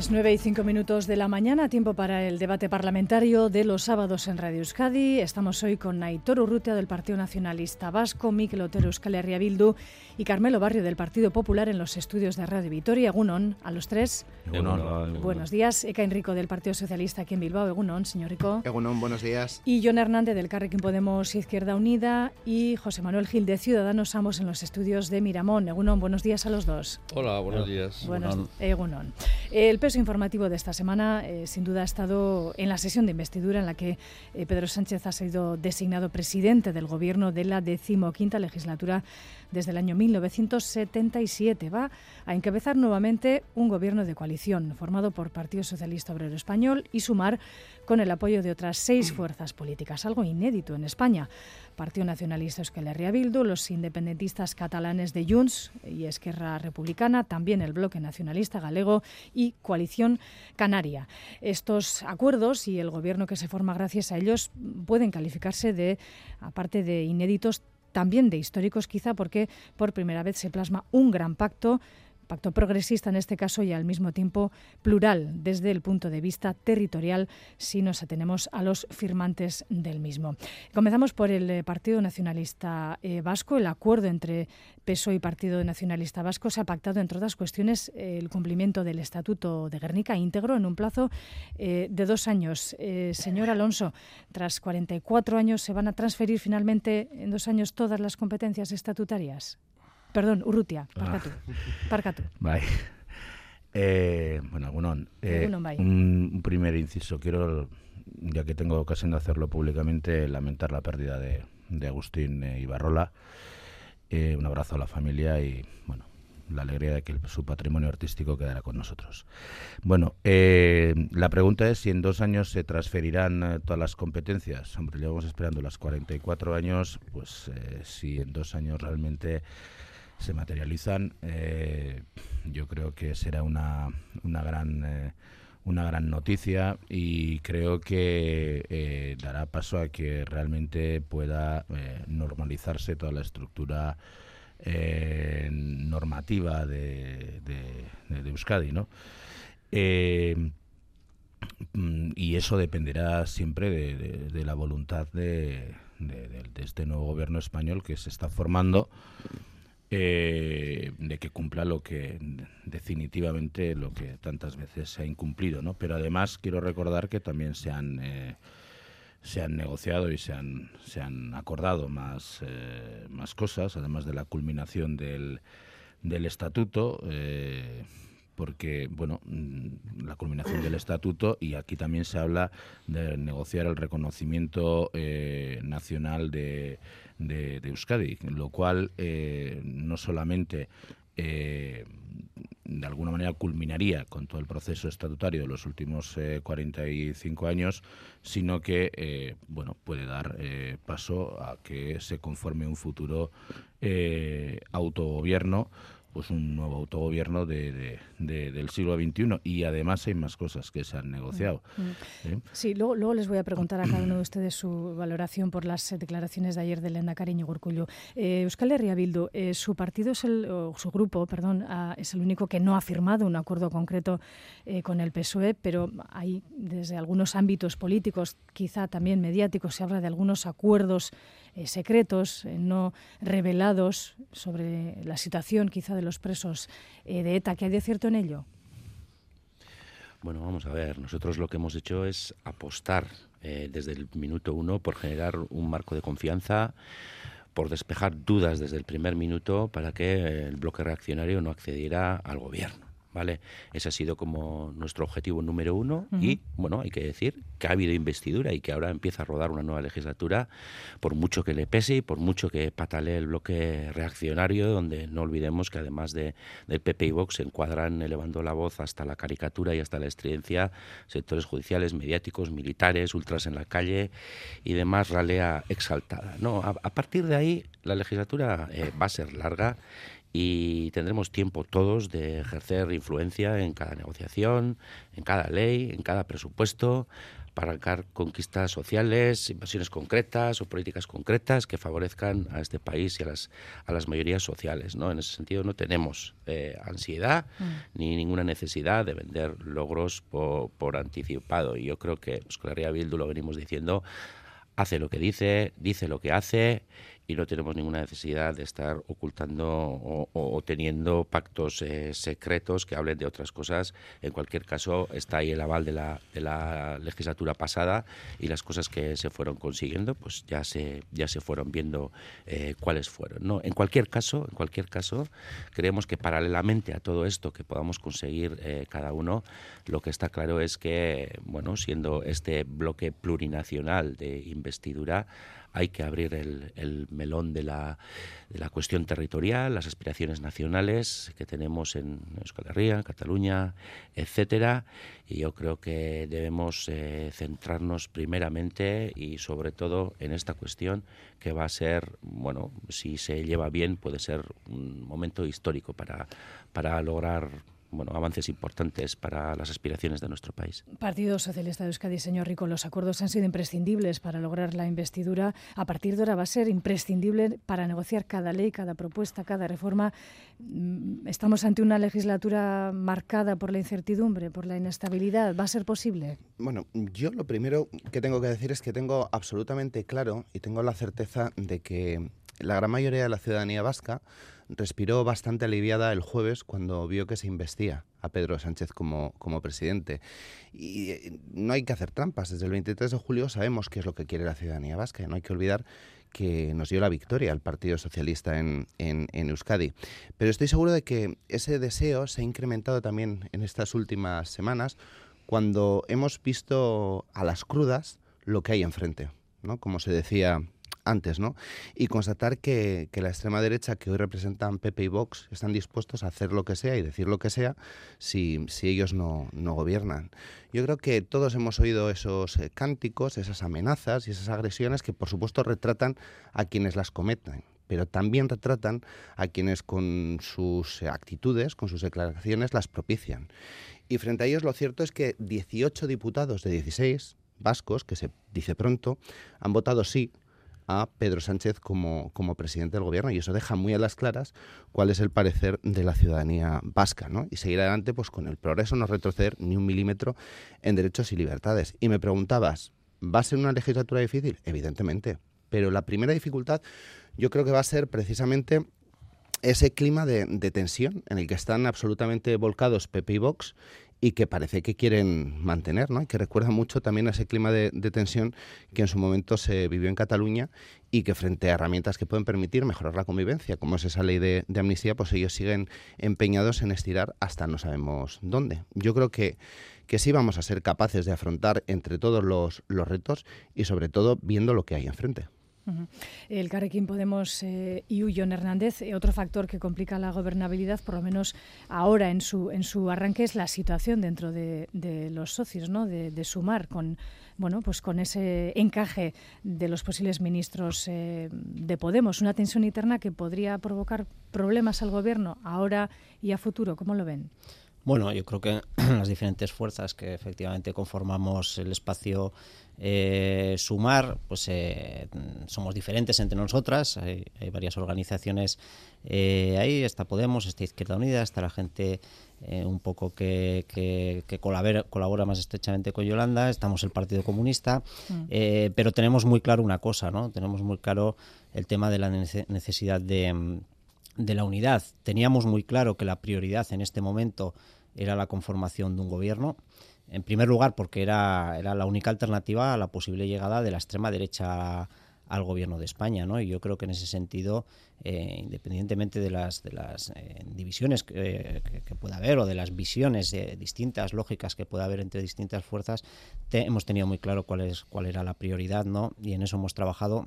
Las 9 y 5 minutos de la mañana, tiempo para el debate parlamentario de los sábados en Radio Euskadi. Estamos hoy con Aitor Urrutia del Partido Nacionalista Vasco, Miquel Otero Euskal Herria Bildu y Carmelo Barrio del Partido Popular en los estudios de Radio Vitoria. Egunon, a los tres. Egunon. Buenos días. Eka Enrico del Partido Socialista aquí en Bilbao. Egunon, señor Rico. Egunon, buenos días. Y John Hernández del Carrequín Podemos Izquierda Unida y José Manuel Gil de Ciudadanos, ambos en los estudios de Miramón. Egunon, buenos días a los dos. Hola, buenos días. Buenos, Egunon. El peso informativo de esta semana, eh, sin duda, ha estado en la sesión de investidura en la que eh, Pedro Sánchez ha sido designado presidente del Gobierno de la decimoquinta legislatura desde el año 1977. Va a encabezar nuevamente un gobierno de coalición formado por Partido Socialista Obrero Español y Sumar con el apoyo de otras seis fuerzas políticas, algo inédito en España. Partido Nacionalista Euskal Herria Bildu, los independentistas catalanes de Junts y Esquerra Republicana, también el Bloque Nacionalista Galego y Coalición Canaria. Estos acuerdos y el gobierno que se forma gracias a ellos pueden calificarse de, aparte de inéditos, también de históricos quizá porque por primera vez se plasma un gran pacto pacto progresista en este caso y al mismo tiempo plural desde el punto de vista territorial si nos atenemos a los firmantes del mismo. Comenzamos por el eh, Partido Nacionalista eh, Vasco. El acuerdo entre PSOE y Partido Nacionalista Vasco se ha pactado, entre otras cuestiones, el cumplimiento del Estatuto de Guernica íntegro en un plazo eh, de dos años. señor Alonso, tras 44 años, ¿se van a transferir finalmente en dos años todas las competencias estatutarias? Perdón, Urrutia, parkatu. Ah. Parkatu. Bai. Eh, bueno, bueno eh, un, un, primer inciso. Quiero, ya que tengo ocasión de hacerlo públicamente, lamentar la pérdida de, de Agustín eh, Ibarrola. Eh, un abrazo a la familia y, bueno, la alegría de que su patrimonio artístico quedará con nosotros. Bueno, eh, la pregunta es si en dos años se transferirán eh, todas las competencias. Hombre, llevamos esperando las 44 años, pues eh, si en dos años realmente se materializan, eh, yo creo que será una, una gran eh, una gran noticia y creo que eh, dará paso a que realmente pueda normalizarse toda la estructura normativa de, de, Euskadi, ¿no? Y eso dependerá siempre de, de, de la voluntad de, de, este nuevo gobierno español que se está formando eh, de que cumpla lo que definitivamente lo que tantas veces se ha incumplido, ¿no? Pero además quiero recordar que también se han eh, se han negociado y se han se han acordado más eh, más cosas, además de la culminación del del estatuto. Porque, bueno, mm, la culminación del estatuto y aquí también se habla de negociar el reconocimiento nacional de, de, Euskadi, lo cual eh, no solamente eh, de alguna manera culminaría con todo el proceso estatutario de los últimos eh, 45 años, sino que eh, bueno puede dar paso a que se conforme un futuro autogobierno pues un nuevo autogobierno de, de, de, del siglo XXI y además hay más cosas que se han negociado. Mm. ¿eh? Sí, luego, luego, les voy a preguntar a cada uno de ustedes su valoración por las declaraciones de ayer de Lenda Cariño Gurcullo. Eh, Euskal Herria Bildu, eh, su partido es el, o su grupo, perdón, es el único que no ha firmado un acuerdo concreto eh, con el PSOE, pero hay desde algunos ámbitos políticos, quizá también mediáticos, se habla de algunos acuerdos eh, secretos, eh, no revelados sobre la situación quizá de los presos eh, de ETA. ¿Qué hay de cierto en ello? Bueno, vamos a ver, nosotros lo que hemos hecho es apostar desde el minuto uno por generar un marco de confianza, por despejar dudas desde el primer minuto para que el bloque reaccionario no accediera al gobierno. ¿Vale? Ese ha sido como nuestro objetivo número uno uh -huh. y, bueno, hay que decir que ha habido investidura y que ahora empieza a rodar una nueva legislatura, por mucho que le pese y por mucho que patalee el bloque reaccionario, donde no olvidemos que además de, del PP y Vox se encuadran elevando la voz hasta la caricatura y hasta la estridencia sectores judiciales, mediáticos, militares, ultras en la calle y demás ralea exaltada. No, a, a partir de ahí la legislatura eh, va a ser larga y tendremos tiempo todos de ejercer influencia en cada negociación, en cada ley, en cada presupuesto, para arrancar conquistas sociales, inversiones concretas o políticas concretas que favorezcan a este país y a las, a las mayorías sociales. ¿no? En ese sentido no tenemos eh, ansiedad mm. ni ninguna necesidad de vender logros por, por anticipado. Y yo creo que pues, con la Ría Bildu lo venimos diciendo, hace lo que dice, dice lo que hace y no tenemos ninguna necesidad de estar ocultando o, teniendo pactos eh, secretos que hablen de otras cosas. En cualquier caso, está ahí el aval de la, de la legislatura pasada y las cosas que se fueron consiguiendo, pues ya se, ya se fueron viendo eh, cuáles fueron. ¿no? En cualquier caso, en cualquier caso, creemos que paralelamente a todo esto que podamos conseguir eh, cada uno, lo que está claro es que, bueno, siendo este bloque plurinacional de investidura, hay que abrir el, melón de la, de la, cuestión territorial, las aspiraciones nacionales que tenemos en Euskal Cataluña, etcétera. Y yo creo que debemos eh, centrarnos primeramente y sobre todo en esta cuestión que va a ser, bueno, si se lleva bien, puede ser un momento histórico para, para lograr bueno, avances importantes para las aspiraciones de nuestro país. Partido Socialista de Euskadi, señor Rico, los acuerdos han sido imprescindibles para lograr la investidura. A partir de ahora va a ser imprescindible para negociar cada ley, cada propuesta, cada reforma. Mm, estamos ante una legislatura marcada por la incertidumbre, por la inestabilidad. ¿Va a ser posible? Bueno, yo lo primero que tengo que decir es que tengo absolutamente claro y tengo la certeza de que la gran mayoría de la ciudadanía vasca respiró bastante aliviada el jueves cuando vio que se investía a Pedro Sánchez como, como presidente. Y eh, no hay que hacer trampas. Desde el 23 de julio sabemos qué es lo que quiere la ciudadanía vasca. No hay que olvidar que nos dio la victoria al Partido Socialista en, en, Euskadi. Pero estoy seguro de que ese deseo se ha incrementado también en estas últimas semanas cuando hemos visto a las crudas lo que hay enfrente. ¿no? Como se decía antes, ¿no? Y constatar que, la extrema derecha que hoy representan Pepe y Vox están dispuestos a hacer lo que sea y decir lo que sea si, ellos no, gobiernan. Yo creo que todos hemos oído esos eh, cánticos, esas amenazas y esas agresiones que por supuesto retratan a quienes las cometen pero también retratan a quienes con sus actitudes, con sus declaraciones, las propician. Y frente a ellos lo cierto es que 18 diputados de 16 vascos, que se dice pronto, han votado sí a Pedro Sánchez como, como presidente del gobierno y eso deja muy a las claras cuál es el parecer de la ciudadanía vasca, ¿no? Y seguir adelante pues con el progreso, no retroceder ni un milímetro en derechos y libertades. Y me preguntabas, ¿va a ser una legislatura difícil? Evidentemente, pero la primera dificultad yo creo que va a ser precisamente ese clima de, de, tensión en el que están absolutamente volcados Pepe y Vox y que parece que quieren mantener, ¿no? Y que recuerda mucho también a ese clima de, tensión que en su momento se vivió en Cataluña y que frente a herramientas que pueden permitir mejorar la convivencia, como es esa ley de, amnistía, pues ellos siguen empeñados en estirar hasta no sabemos dónde. Yo creo que, que sí vamos a ser capaces de afrontar entre todos los, los retos y sobre todo viendo lo que hay enfrente. El Carrequín Podemos eh, y Ullón Hernández, eh, otro factor que complica la gobernabilidad, por lo menos ahora en su, en su arranque, es la situación dentro de, los socios, ¿no? de, sumar con, bueno, pues con ese encaje de los posibles ministros eh, de Podemos, una tensión interna que podría provocar problemas al gobierno ahora y a futuro. ¿Cómo lo ven? Bueno, yo creo que las diferentes fuerzas que efectivamente conformamos el espacio eh, sumar, pues eh, somos diferentes entre nosotras, hay, varias organizaciones eh, ahí, está Podemos, está Izquierda Unida, está la gente un poco que, que, colabora, más estrechamente con Yolanda, estamos el Partido Comunista, mm. pero tenemos muy claro una cosa, ¿no? Tenemos muy claro el tema de la necesidad de, de la unidad. Teníamos muy claro que la prioridad en este momento era la conformación de un gobierno. En primer lugar, porque era, era la única alternativa a la posible llegada de la extrema derecha al gobierno de España, ¿no? Y yo creo que en ese sentido, eh, independientemente de las, de las eh, divisiones que, pueda haber o de las visiones eh, distintas, lógicas que pueda haber entre distintas fuerzas, hemos tenido muy claro cuál es cuál era la prioridad, ¿no? Y en eso hemos trabajado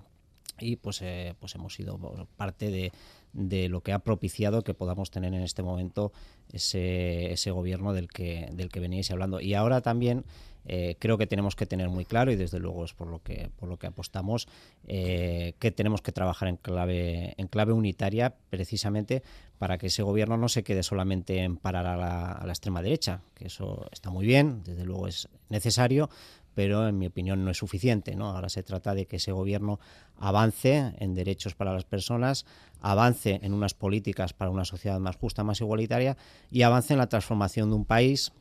y pues, eh, pues hemos sido parte de, de, lo que ha propiciado que podamos tener en este momento ese, ese gobierno del que, del que veníais hablando. Y ahora también eh, creo que tenemos que tener muy claro, y desde luego es por lo que, por lo que apostamos, eh, que tenemos que trabajar en clave, en clave unitaria precisamente para que ese gobierno no se quede solamente en parar a la, a la extrema derecha, que eso está muy bien, desde luego es necesario, pero en mi opinión no es suficiente. ¿no? Ahora se trata de que ese gobierno avance en derechos para las personas, avance en unas políticas para una sociedad más justa, más igualitaria y avance en la transformación de un país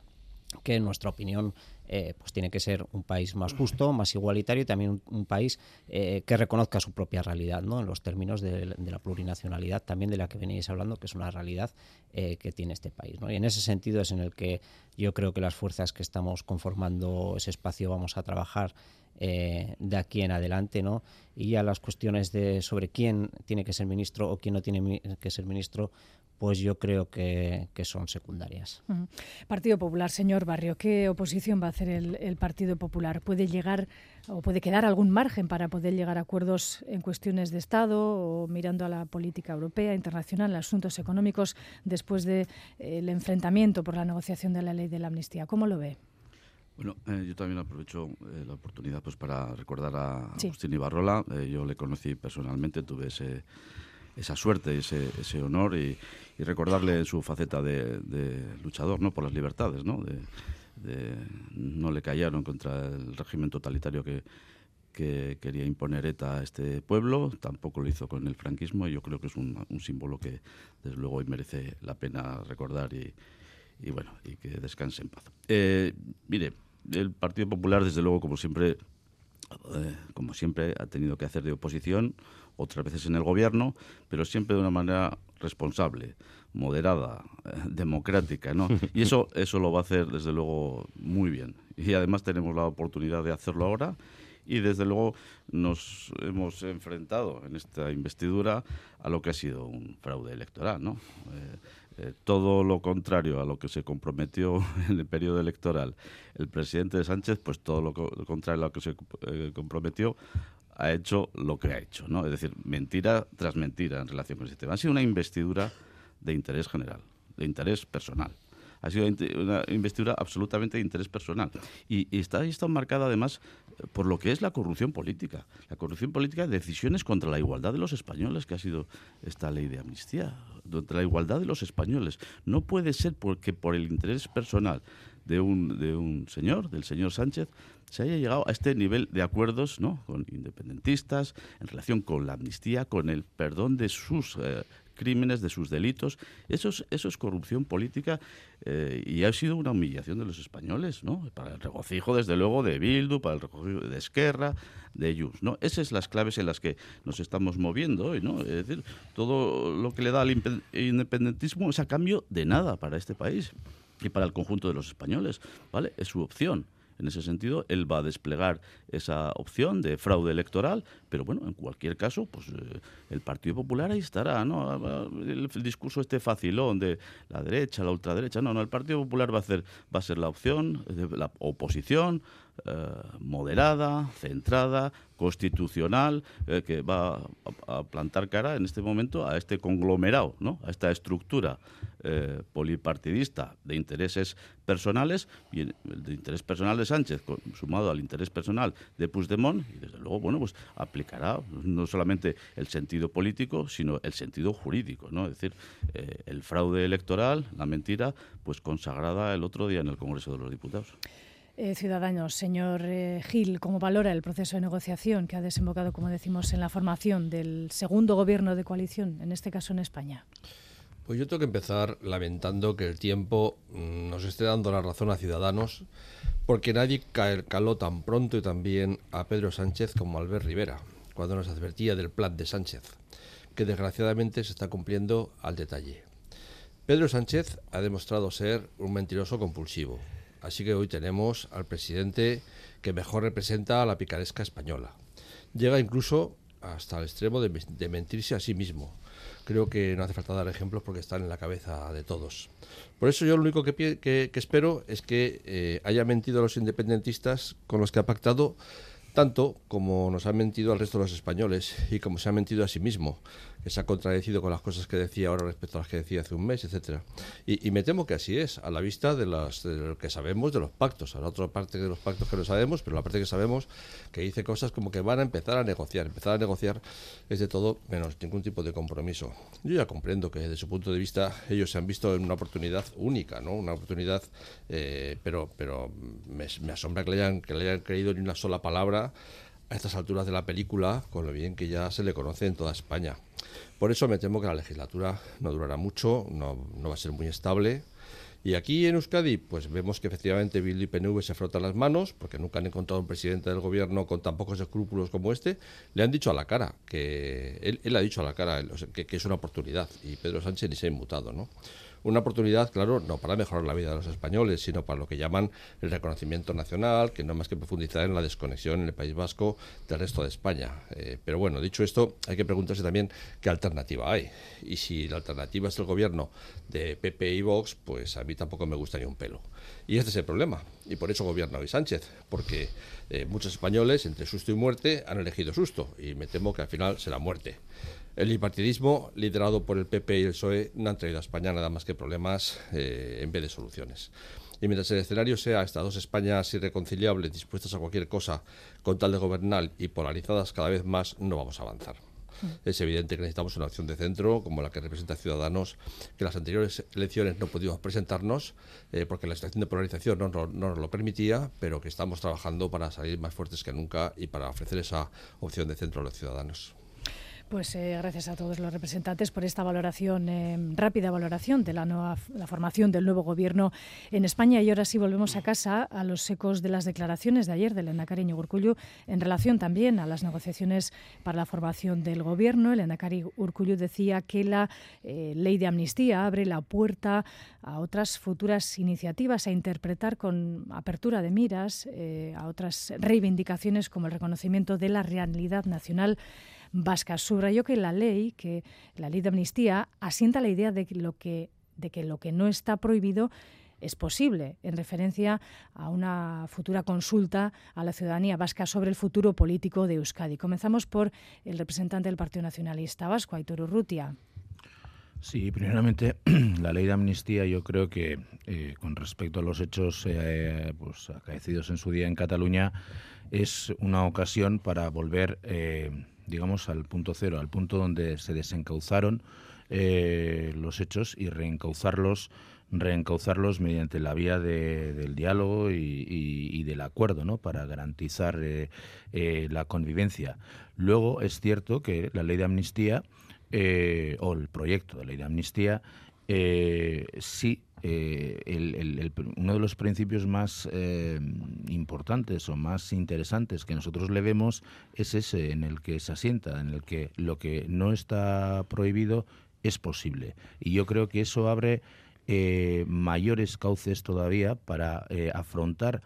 que en nuestra opinión eh, pues tiene que ser un país más justo, más igualitario y también un, país eh, que reconozca su propia realidad, ¿no? En los términos de, la plurinacionalidad también de la que veníais hablando, que es una realidad eh, que tiene este país, ¿no? Y en ese sentido es en el que yo creo que las fuerzas que estamos conformando ese espacio vamos a trabajar de aquí en adelante, ¿no? Y ya las cuestiones de sobre quién tiene que ser ministro o quién no tiene que ser ministro, pues yo creo que, son secundarias. Partido Popular, señor Barrio, ¿qué oposición va a hacer el, Partido Popular? ¿Puede llegar o puede quedar algún margen para poder llegar a acuerdos en cuestiones de Estado o mirando a la política europea, internacional, asuntos económicos después del de, eh, enfrentamiento por la negociación de la ley de la amnistía? ¿Cómo lo ve? Bueno, eh, yo también aprovecho eh, la oportunidad pues para recordar a Agustín Ibarrola. yo le conocí personalmente, tuve ese esa suerte, ese, ese honor y, recordarle su faceta de, luchador ¿no? por las libertades. ¿no? De, no le callaron contra el régimen totalitario que, que quería imponer ETA a este pueblo, tampoco lo hizo con el franquismo y yo creo que es un, símbolo que desde luego hoy merece la pena recordar y, y bueno, y que descanse en paz. Eh, mire, el Partido Popular desde luego como siempre, eh, como siempre ha tenido que hacer de oposición, otras veces en el gobierno, pero siempre de una manera responsable, moderada, eh, democrática, ¿no? Y eso, eso lo va a hacer desde luego muy bien. Y además tenemos la oportunidad de hacerlo ahora y desde luego nos hemos enfrentado en esta investidura a lo que ha sido un fraude electoral, ¿no? Eh, eh, todo lo contrario a lo que se comprometió en el periodo electoral el presidente de Sánchez, pues todo lo, contrario a lo que se comprometió ha hecho lo que ha hecho, ¿no? Es decir, mentira tras mentira en relación con ese tema. Ha sido una investidura de interés general, de interés personal. Ha sido una investidura absolutamente de interés personal. Y, está, está marcada además por lo que es la corrupción política. La corrupción política de decisiones contra la igualdad de los españoles, que ha sido esta ley de amnistía. Contra la igualdad de los españoles. No puede ser porque por el interés personal de un, de un señor, del señor Sánchez, se haya llegado a este nivel de acuerdos ¿no? con independentistas en relación con la amnistía, con el perdón de sus eh, crímenes, de sus delitos. Eso es, eso es corrupción política eh, y ha sido una humillación de los españoles, ¿no? Para el regocijo, desde luego, de Bildu, para el regocijo de Esquerra, de Junts, ¿no? Esas son las claves en las que nos estamos moviendo hoy, ¿no? Es decir, todo lo que le da al independentismo es a cambio de nada para este país y para el conjunto de los españoles, ¿vale? Es su opción. En ese sentido, él va a desplegar esa opción de fraude electoral, pero bueno, en cualquier caso, pues eh, el Partido Popular ahí estará, ¿no? El, discurso este facilón de la derecha, la ultraderecha, no, no, el Partido Popular va a hacer, va a ser la opción, la oposición, eh, moderada, centrada, constitucional, eh, que va a, plantar cara en este momento a este conglomerado, ¿no? a esta estructura eh, polipartidista de intereses personales, y el de interés personal de Sánchez, sumado al interés personal de Puigdemont, y desde luego, bueno, pues aplicará no solamente el sentido político, sino el sentido jurídico, ¿no? Es decir, el fraude electoral, la mentira, pues consagrada el otro día en el Congreso de los Diputados. Eh, ciudadanos. Señor eh, Gil, ¿cómo valora el proceso de negociación que ha desembocado, como decimos, en la formación del segundo gobierno de coalición, en este caso en España? Pues yo tengo que empezar lamentando que el tiempo mm, nos esté dando la razón a Ciudadanos, porque nadie caló tan pronto y tan bien a Pedro Sánchez como Albert Rivera, cuando nos advertía del plan de Sánchez, que desgraciadamente se está cumpliendo al detalle. Pedro Sánchez ha demostrado ser un mentiroso compulsivo, Así que hoy tenemos al presidente que mejor representa a la picaresca española. Llega incluso hasta el extremo de, mentirse a sí mismo. Creo que no hace falta dar ejemplos porque están en la cabeza de todos. Por eso yo lo único que, espero es que eh, haya mentido a los independentistas con los que ha pactado tanto como nos ha mentido al resto de los españoles y como se ha mentido a sí mismo se ha contradecido con las cosas que decía ahora respecto a las que decía hace un mes, etcétera. Y, me temo que así es, a la vista de, las, lo que sabemos de los pactos. La otra parte de los pactos que no sabemos, pero la parte que sabemos que dice cosas como que van a empezar a negociar. Empezar a negociar es de todo menos ningún tipo de compromiso. Yo ya comprendo que desde su punto de vista ellos se han visto en una oportunidad única, ¿no? Una oportunidad, eh, pero, pero me, me asombra que le, hayan, que le hayan creído ni una sola palabra a estas alturas de la película, con lo bien que ya se le conoce en toda España. Por eso me temo que la legislatura no durará mucho, no, no va a ser muy estable. Y aquí en Euskadi, pues vemos que efectivamente Bildu y PNV se frotan las manos, porque nunca han encontrado un presidente del gobierno con tan pocos escrúpulos como este. Le han dicho a la cara, que él, él ha dicho a la cara que, que, es una oportunidad, y Pedro Sánchez ni se ha inmutado, ¿no? Una oportunidad, claro, no para mejorar la vida de los españoles, sino para lo que llaman el reconocimiento nacional, que no más que profundizar en la desconexión en el País Vasco del resto de España. Eh, pero bueno, dicho esto, hay que preguntarse también qué alternativa hay. Y si la alternativa es el gobierno de PP y Vox, pues a mí tampoco me gusta ni un pelo. Y este es el problema. Y por eso gobierna hoy Sánchez, porque eh, muchos españoles, entre susto y muerte, han elegido susto. Y me temo que al final será muerte. El bipartidismo, liderado por el PP y el PSOE, no han traído a España nada más que problemas eh, en vez de soluciones. Y mientras el escenario sea estas dos Españas irreconciliables, dispuestas a cualquier cosa con tal de gobernar y polarizadas cada vez más, no vamos a avanzar. Mm. Es evidente que necesitamos una opción de centro como la que representa Ciudadanos, que en las anteriores elecciones no pudimos presentarnos eh, porque la situación de polarización no, no, nos lo permitía, pero que estamos trabajando para salir más fuertes que nunca y para ofrecer esa opción de centro a los ciudadanos. Pues eh, gracias a todos los representantes por esta valoración, eh, rápida valoración de la, nueva, formación del nuevo gobierno en España. Y ahora sí volvemos a casa a los ecos de las declaraciones de ayer del Endacari Urcullu en relación también a las negociaciones para la formación del gobierno. El Endacari Urcullu decía que la eh, ley de amnistía abre la puerta a otras futuras iniciativas, a interpretar con apertura de miras a otras reivindicaciones como el reconocimiento de la realidad nacional vasca. Subrayó que la ley, que la ley de amnistía, asienta la idea de que lo que, de que, lo que no está prohibido es posible, en referencia a una futura consulta a la ciudadanía vasca sobre el futuro político de Euskadi. Comenzamos por el representante del Partido Nacionalista Vasco, Aitor Urrutia. Sí, primeramente, la ley de amnistía yo creo que eh, con respecto a los hechos eh, pues, acaecidos en su día en Cataluña es una ocasión para volver eh, digamos, al punto cero, al punto donde se desencauzaron eh, los hechos y reencauzarlos reencauzarlos mediante la vía del diálogo y, del acuerdo, ¿no? Para garantizar eh, eh, la convivencia. Luego es cierto que la ley de amnistía o el proyecto de ley de amnistía sí eh, uno de los principios más eh, importantes o más interesantes que nosotros le vemos es ese en el que se asienta, en el que lo que no está prohibido es posible. Y yo creo que eso abre eh, mayores cauces todavía para afrontar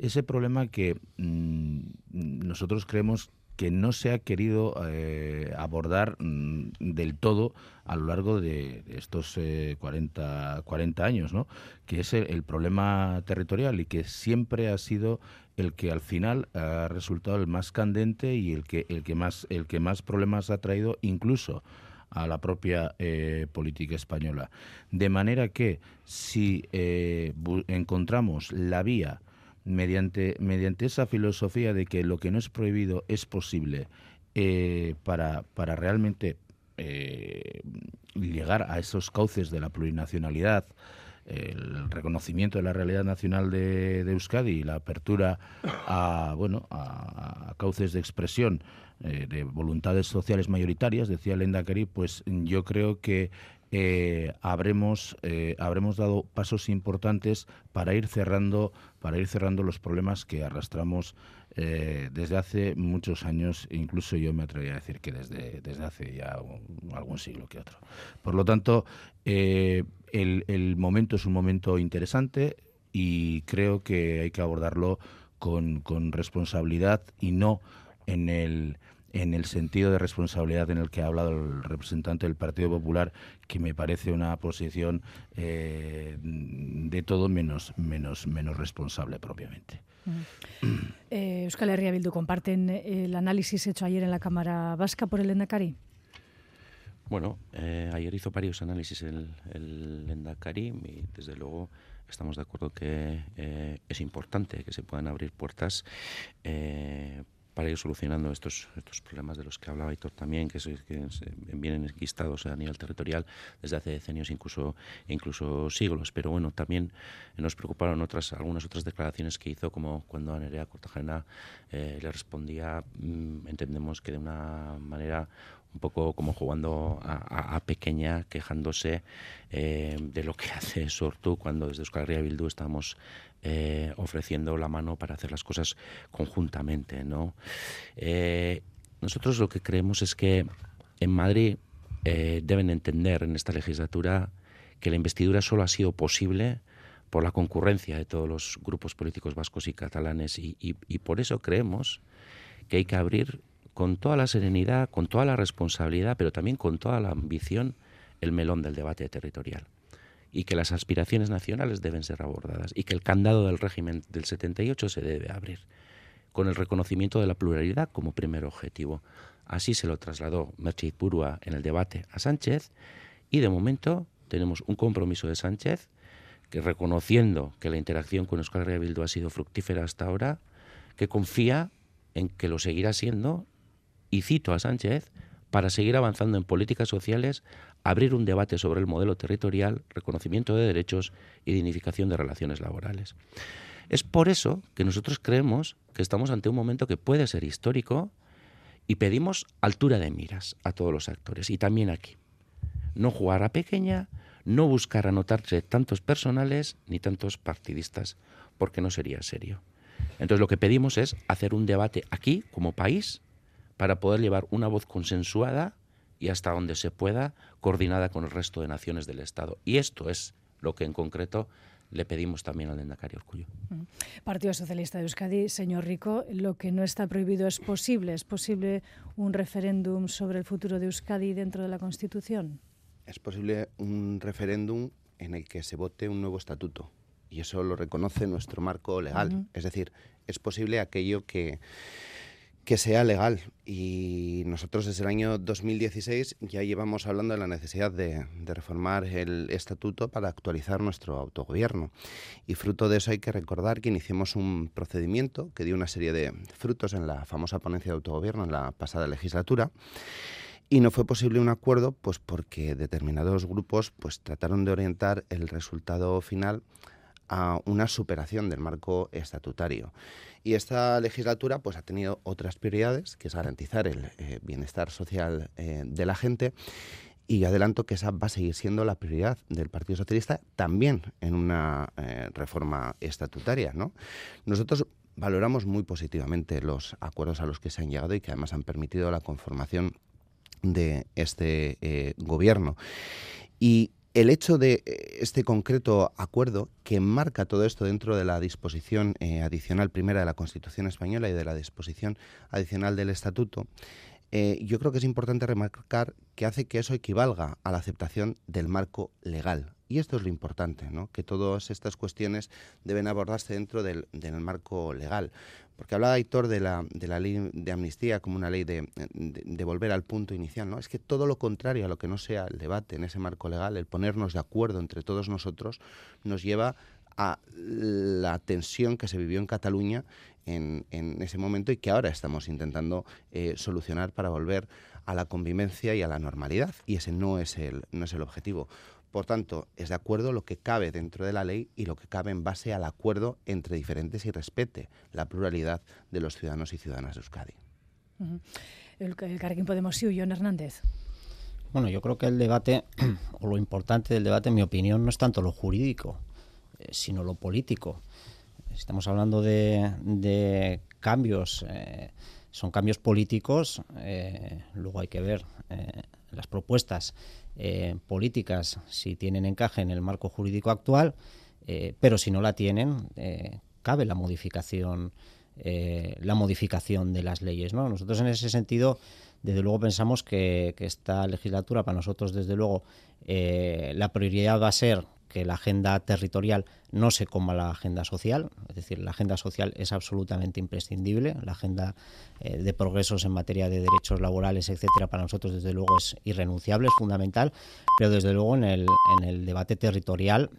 ese problema que mm, nosotros creemos que no se ha querido eh, abordar mm, del todo a lo largo de estos 40, eh, 40 años, ¿no? que es el, problema territorial y que siempre ha sido el que al final ha resultado el más candente y el que, el que, más, el que más problemas ha traído incluso a la propia eh, política española. De manera que si encontramos la vía mediante, mediante esa filosofía de que lo que no es prohibido es posible eh, para, para realmente eh, llegar a esos cauces de la plurinacionalidad, el reconocimiento de la realidad nacional de, Euskadi y la apertura a bueno a, cauces de expresión eh, de voluntades sociales mayoritarias, decía Lenda Keri, pues yo creo que eh, habremos, eh, habremos dado pasos importantes para ir cerrando, para ir cerrando los problemas que arrastramos eh, desde hace muchos años, incluso yo me atrevería a decir que desde, desde hace ya algún siglo que otro. Por lo tanto, el, el momento es un momento interesante y creo que hay que abordarlo con, con responsabilidad y no en el en el sentido de responsabilidad en el que ha hablado el representante del Partido Popular, que me parece una posición eh, de todo menos, menos, menos responsable propiamente. Eh, Euskal Herria Bildu, ¿comparten el análisis hecho ayer en la Cámara Vasca por el Endacari? Bueno, eh, ayer hizo varios análisis el, el Endacari y desde luego estamos de acuerdo que es importante que se puedan abrir puertas para ir solucionando estos, estos problemas de los que hablaba Héctor también, que, se, que vienen enquistados a nivel territorial desde hace decenios, incluso, incluso siglos. Pero bueno, también nos preocuparon otras, algunas otras declaraciones que hizo, como cuando a Nerea Cortajarena eh, le respondía, mm, entendemos que de una manera un poco como jugando a, pequeña, quejándose eh, de lo que hace Sortu cuando desde Euskal Herria Bildu estamos eh, ofreciendo la mano para hacer las cosas conjuntamente. ¿no? Eh, nosotros lo que creemos es que en Madrid deben entender en esta legislatura que la investidura solo ha sido posible por la concurrencia de todos los grupos políticos vascos y catalanes y por eso creemos que hay que abrir con toda la serenidad, con toda la responsabilidad, pero también con toda la ambición, el melón del debate territorial. Y que las aspiraciones nacionales deben ser abordadas y que el candado del régimen del 78 se debe abrir, con el reconocimiento de la pluralidad como primer objetivo. Así se lo trasladó Merchit Purua en el debate a Sánchez y de momento tenemos un compromiso de Sánchez que reconociendo que la interacción con Euskal Herria Bildu ha sido fructífera hasta ahora, que confía en que lo seguirá siendo y cito a Sánchez, para seguir avanzando en políticas sociales, abrir un debate sobre el modelo territorial, reconocimiento de derechos y dignificación de relaciones laborales. Es por eso que nosotros creemos que estamos ante un momento que puede ser histórico y pedimos altura de miras a todos los actores y también aquí. No jugar a pequeña, no buscar anotarse tantos personales ni tantos partidistas, porque no sería serio. Entonces lo que pedimos es hacer un debate aquí como país para poder llevar una voz consensuada y hasta donde se pueda coordinada con el resto de naciones del Estado. Y esto es lo que en concreto le pedimos también al Endacari Orcullo. Mm. Partido Socialista de Euskadi, señor Rico, lo que no está prohibido es posible. ¿Es posible un referéndum sobre el futuro de Euskadi dentro de la Constitución? Es posible un referéndum en el que se vote un nuevo estatuto. Y eso lo reconoce nuestro marco legal. Es decir, es posible aquello que que sea legal. Y nosotros desde el año 2016 ya llevamos hablando de la necesidad de, reformar el estatuto para actualizar nuestro autogobierno. Y fruto de eso hay que recordar que iniciamos un procedimiento que dio una serie de frutos en la famosa ponencia de autogobierno en la pasada legislatura. Y no fue posible un acuerdo pues porque determinados grupos pues trataron de orientar el resultado final a una superación del marco estatutario. Y esta legislatura pues, ha tenido otras prioridades, que es garantizar el eh, bienestar social eh, de la gente. Y adelanto que esa va a seguir siendo la prioridad del Partido Socialista también en una eh, reforma estatutaria. ¿no? Nosotros valoramos muy positivamente los acuerdos a los que se han llegado y que además han permitido la conformación de este gobierno. Y el hecho de eh, este concreto acuerdo que marca todo esto dentro de la disposición eh, adicional primera de la Constitución española y de la disposición adicional del Estatuto, eh, yo creo que es importante remarcar que hace que eso equivalga a la aceptación del marco legal. Y esto es lo importante, ¿no? que todas estas cuestiones deben abordarse dentro del, marco legal. Porque hablaba Aitor de la, de la ley de amnistía como una ley de, de, volver al punto inicial. ¿no? Es que todo lo contrario a lo que no sea el debate en ese marco legal, el ponernos de acuerdo entre todos nosotros, nos lleva a la tensión que se vivió en Cataluña en, en ese momento y que ahora estamos intentando eh, solucionar para volver a la convivencia y a la normalidad. Y ese no es el, no es el objetivo. Por tanto, es de acuerdo lo que cabe dentro de la ley y lo que cabe en base al acuerdo entre diferentes y respete la pluralidad de los ciudadanos y ciudadanas de Euskadi. el, el Podemos, sí, John Hernández. Bueno, yo creo que el debate, o lo importante del debate, en mi opinión, no es tanto lo jurídico, eh, sino lo político. Estamos hablando de, cambios, eh, son cambios políticos, eh, luego hay que ver las propuestas eh, políticas si tienen encaje en el marco jurídico actual, eh, pero si no la tienen, eh, cabe la modificación la modificación de las leyes. ¿no? Nosotros en ese sentido, desde luego pensamos que, que esta legislatura, para nosotros, desde luego, la prioridad va a ser que la agenda territorial no se coma la agenda social, es decir, la agenda social es absolutamente imprescindible, la agenda eh, de progresos en materia de derechos laborales, etcétera, para nosotros desde luego es irrenunciable, es fundamental, pero desde luego en el, en el debate territorial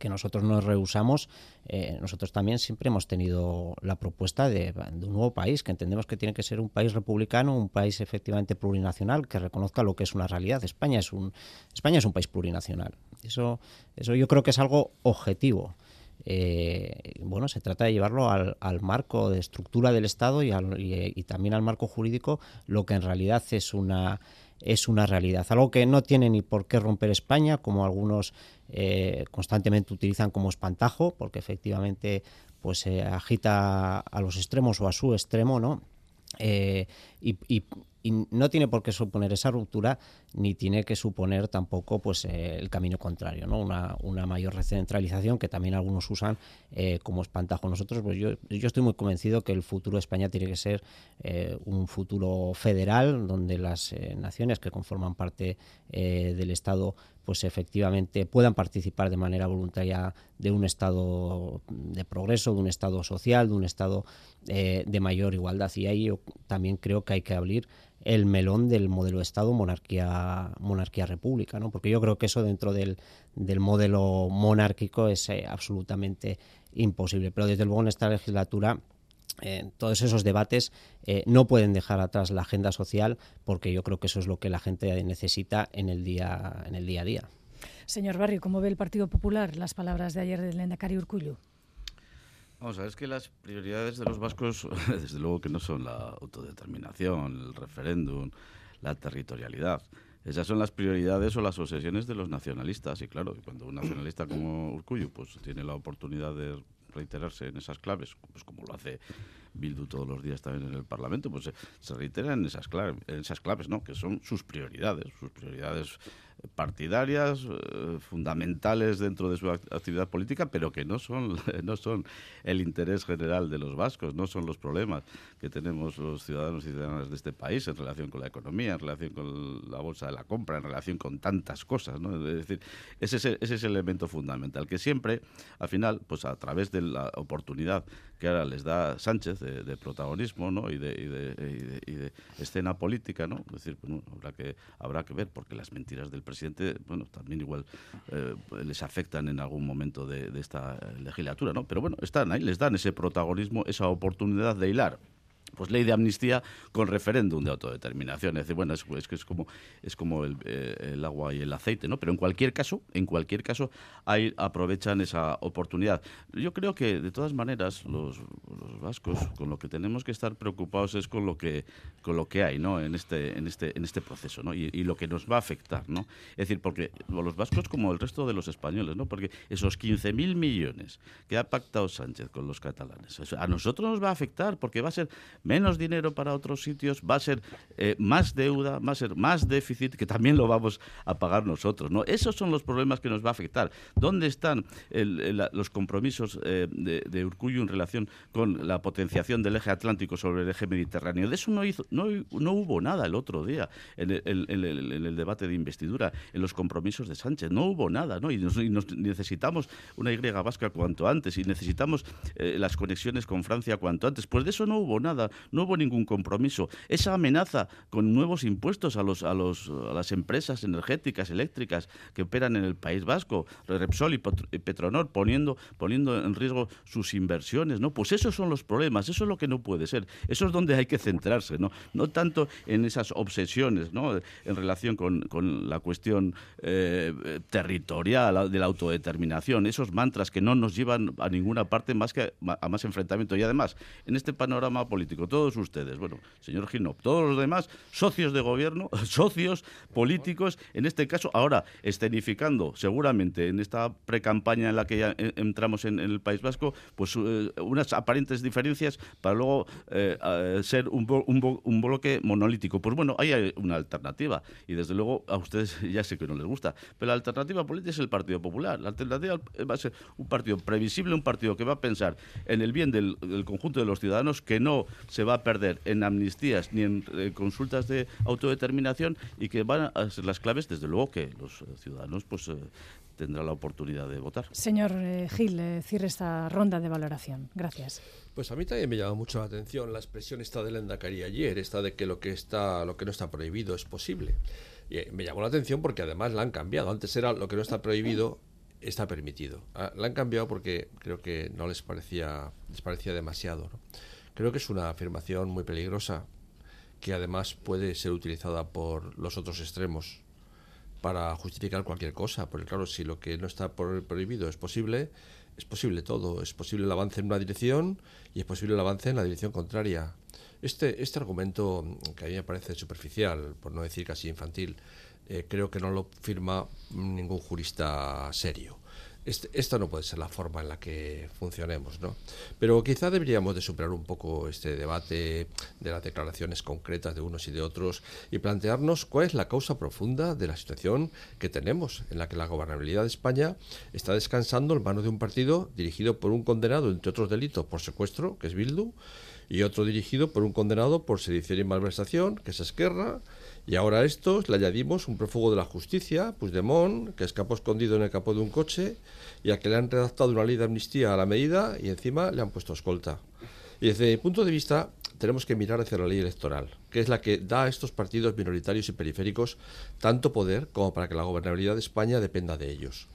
que nosotros nos rehusamos, eh, nosotros también siempre hemos tenido la propuesta de, un nuevo país, que entendemos que tiene que ser un país republicano, un país efectivamente plurinacional, que reconozca lo que es una realidad. España es un, España es un país plurinacional. Eso, eso yo creo que es algo objetivo. Eh, bueno, se trata de llevarlo al, marco de estructura del Estado y, también al marco jurídico, lo que en realidad es una es una realidad. Algo que no tiene ni por qué romper España, como algunos eh, constantemente utilizan como espantajo, porque efectivamente pues se agita a los extremos o a su extremo, ¿no? Eh, y no tiene por qué suponer esa ruptura ni tiene que suponer tampoco pues eh, el camino contrario no una, una, mayor recentralización que también algunos usan eh, como espantajo nosotros pues yo, yo estoy muy convencido que el futuro de España tiene que ser eh, un futuro federal donde las naciones que conforman parte del Estado pues efectivamente puedan participar de manera voluntaria de un estado de progreso, de un estado social, de un estado de mayor igualdad. Y ahí yo también creo que hay que abrir el melón del modelo de Estado monarquía monarquía república, ¿no? Porque yo creo que eso dentro del, del modelo monárquico es eh, absolutamente imposible. Pero desde luego en esta legislatura eh, todos esos debates eh, no pueden dejar atrás la agenda social porque yo creo que eso es lo que la gente necesita en el día en el día a día. Señor Barrio, ¿cómo ve el Partido Popular las palabras de ayer del Lendakari Urcullu? Vamos a ver, es que las prioridades de los vascos, desde luego que no son la autodeterminación, el referéndum, la territorialidad. Esas son las prioridades o las obsesiones de los nacionalistas. Y claro, cuando un nacionalista como Urcuyo pues, tiene la oportunidad de reiterarse en esas claves, pues como lo hace Bildu todos los días también en el Parlamento, pues se, reitera en esas, claves, en esas claves, ¿no? que son sus prioridades, sus prioridades partidarias eh, fundamentales dentro de su actividad política, pero que no son, no son el interés general de los vascos, no son los problemas que tenemos los ciudadanos y ciudadanas de este país en relación con la economía, en relación con la bolsa de la compra, en relación con tantas cosas. ¿no? Es decir, ese es, ese es el elemento fundamental, que siempre, al final, pues a través de la oportunidad que ahora les da Sánchez de, protagonismo ¿no? y, de, y, de, escena política, ¿no? decir, habrá, que, habrá que ver, porque las mentiras del presidente, bueno, también igual eh, les afectan en algún momento de, esta legislatura, ¿no? Pero bueno, están ahí, les dan ese protagonismo, esa oportunidad de hilar pues ley de amnistía con referéndum de autodeterminación. Es decir, bueno, es, que es como, es como eh, el, agua y el aceite, ¿no? Pero en cualquier caso, en cualquier caso, ahí aprovechan esa oportunidad. Yo creo que, de todas maneras, los, vascos, con lo que tenemos que estar preocupados es con lo que, con lo que hay, ¿no? En este, en este, en este proceso, ¿no? Y, lo que nos va a afectar, ¿no? Es decir, porque los vascos como el resto de los españoles, ¿no? Porque esos 15.000 millones que ha pactado Sánchez con los catalanes, a nosotros nos va a afectar porque va a ser menos dinero para otros sitios, va a ser eh, más deuda, va a ser más déficit, que también lo vamos a pagar nosotros. ¿no? Esos son los problemas que nos va a afectar. ¿Dónde están los compromisos eh, de, de en relación con la potenciación del eje atlántico sobre el eje mediterráneo? De eso no, hizo, no, no hubo nada el otro día en el, debate de investidura, en los compromisos de Sánchez. No hubo nada, ¿no? Y, necesitamos una Y vasca cuanto antes y necesitamos eh, las conexiones con Francia cuanto antes. Pues de eso no hubo nada no hubo ningún compromiso. Esa amenaza con nuevos impuestos a, los, a, los, a las empresas energéticas, eléctricas que operan en el País Vasco, Repsol y Petronor, poniendo, poniendo en riesgo sus inversiones, ¿no? Pues esos son los problemas, eso es lo que no puede ser. Eso es donde hay que centrarse, ¿no? No tanto en esas obsesiones, ¿no? En relación con, la cuestión eh, territorial, de la autodeterminación, esos mantras que no nos llevan a ninguna parte más que a más enfrentamiento. Y además, en este panorama político todos ustedes, bueno, señor Gino, todos los demás, socios de gobierno, socios políticos, en este caso, ahora escenificando seguramente en esta pre-campaña en la que ya entramos en, el País Vasco, pues eh, unas aparentes diferencias para luego eh, ser un, un, bloque monolítico. Pues bueno, hay una alternativa y desde luego a ustedes ya sé que no les gusta, pero la alternativa política es el Partido Popular. La alternativa va a ser un partido previsible, un partido que va a pensar en el bien del, conjunto de los ciudadanos, que no se va a perder en amnistías ni en consultas de autodeterminación y que van a ser las claves, desde luego, que los ciudadanos pues eh, tendrán la oportunidad de votar. Señor eh, Gil, eh, cierre esta ronda de valoración. Gracias. Pues a mí también me llama mucho la atención la expresión esta de Lendacarí ayer, esta de que lo que está, lo que no está prohibido es posible. Y me llamó la atención porque además la han cambiado. Antes era lo que no está prohibido está permitido. Ah, la han cambiado porque creo que no les parecía les parecía demasiado. Creo que es una afirmación muy peligrosa que además puede ser utilizada por los otros extremos para justificar cualquier cosa, porque claro, si lo que no está prohibido es posible, es posible todo, es posible el avance en una dirección y es posible el avance en la dirección contraria. Este, este argumento, que a mí me parece superficial, por no decir casi infantil, eh, creo que no lo firma ningún jurista serio. Este, esta no puede ser la forma en la que funcionemos, ¿no? Pero quizá deberíamos de superar un poco este debate de las declaraciones concretas de unos y de otros y plantearnos cuál es la causa profunda de la situación que tenemos, en la que la gobernabilidad de España está descansando en manos de un partido dirigido por un condenado, entre otros delitos, por secuestro, que es Bildu, y otro dirigido por un condenado por sedición y malversación, que es Esquerra, y ahora a estos le añadimos un prófugo de la justicia, Puigdemont, que escapó escondido en el capó de un coche y a que le han redactado una ley de amnistía a la medida y encima le han puesto escolta. Y desde mi punto de vista tenemos que mirar hacia la ley electoral, que es la que da a estos partidos minoritarios y periféricos tanto poder como para que la gobernabilidad de España dependa de ellos.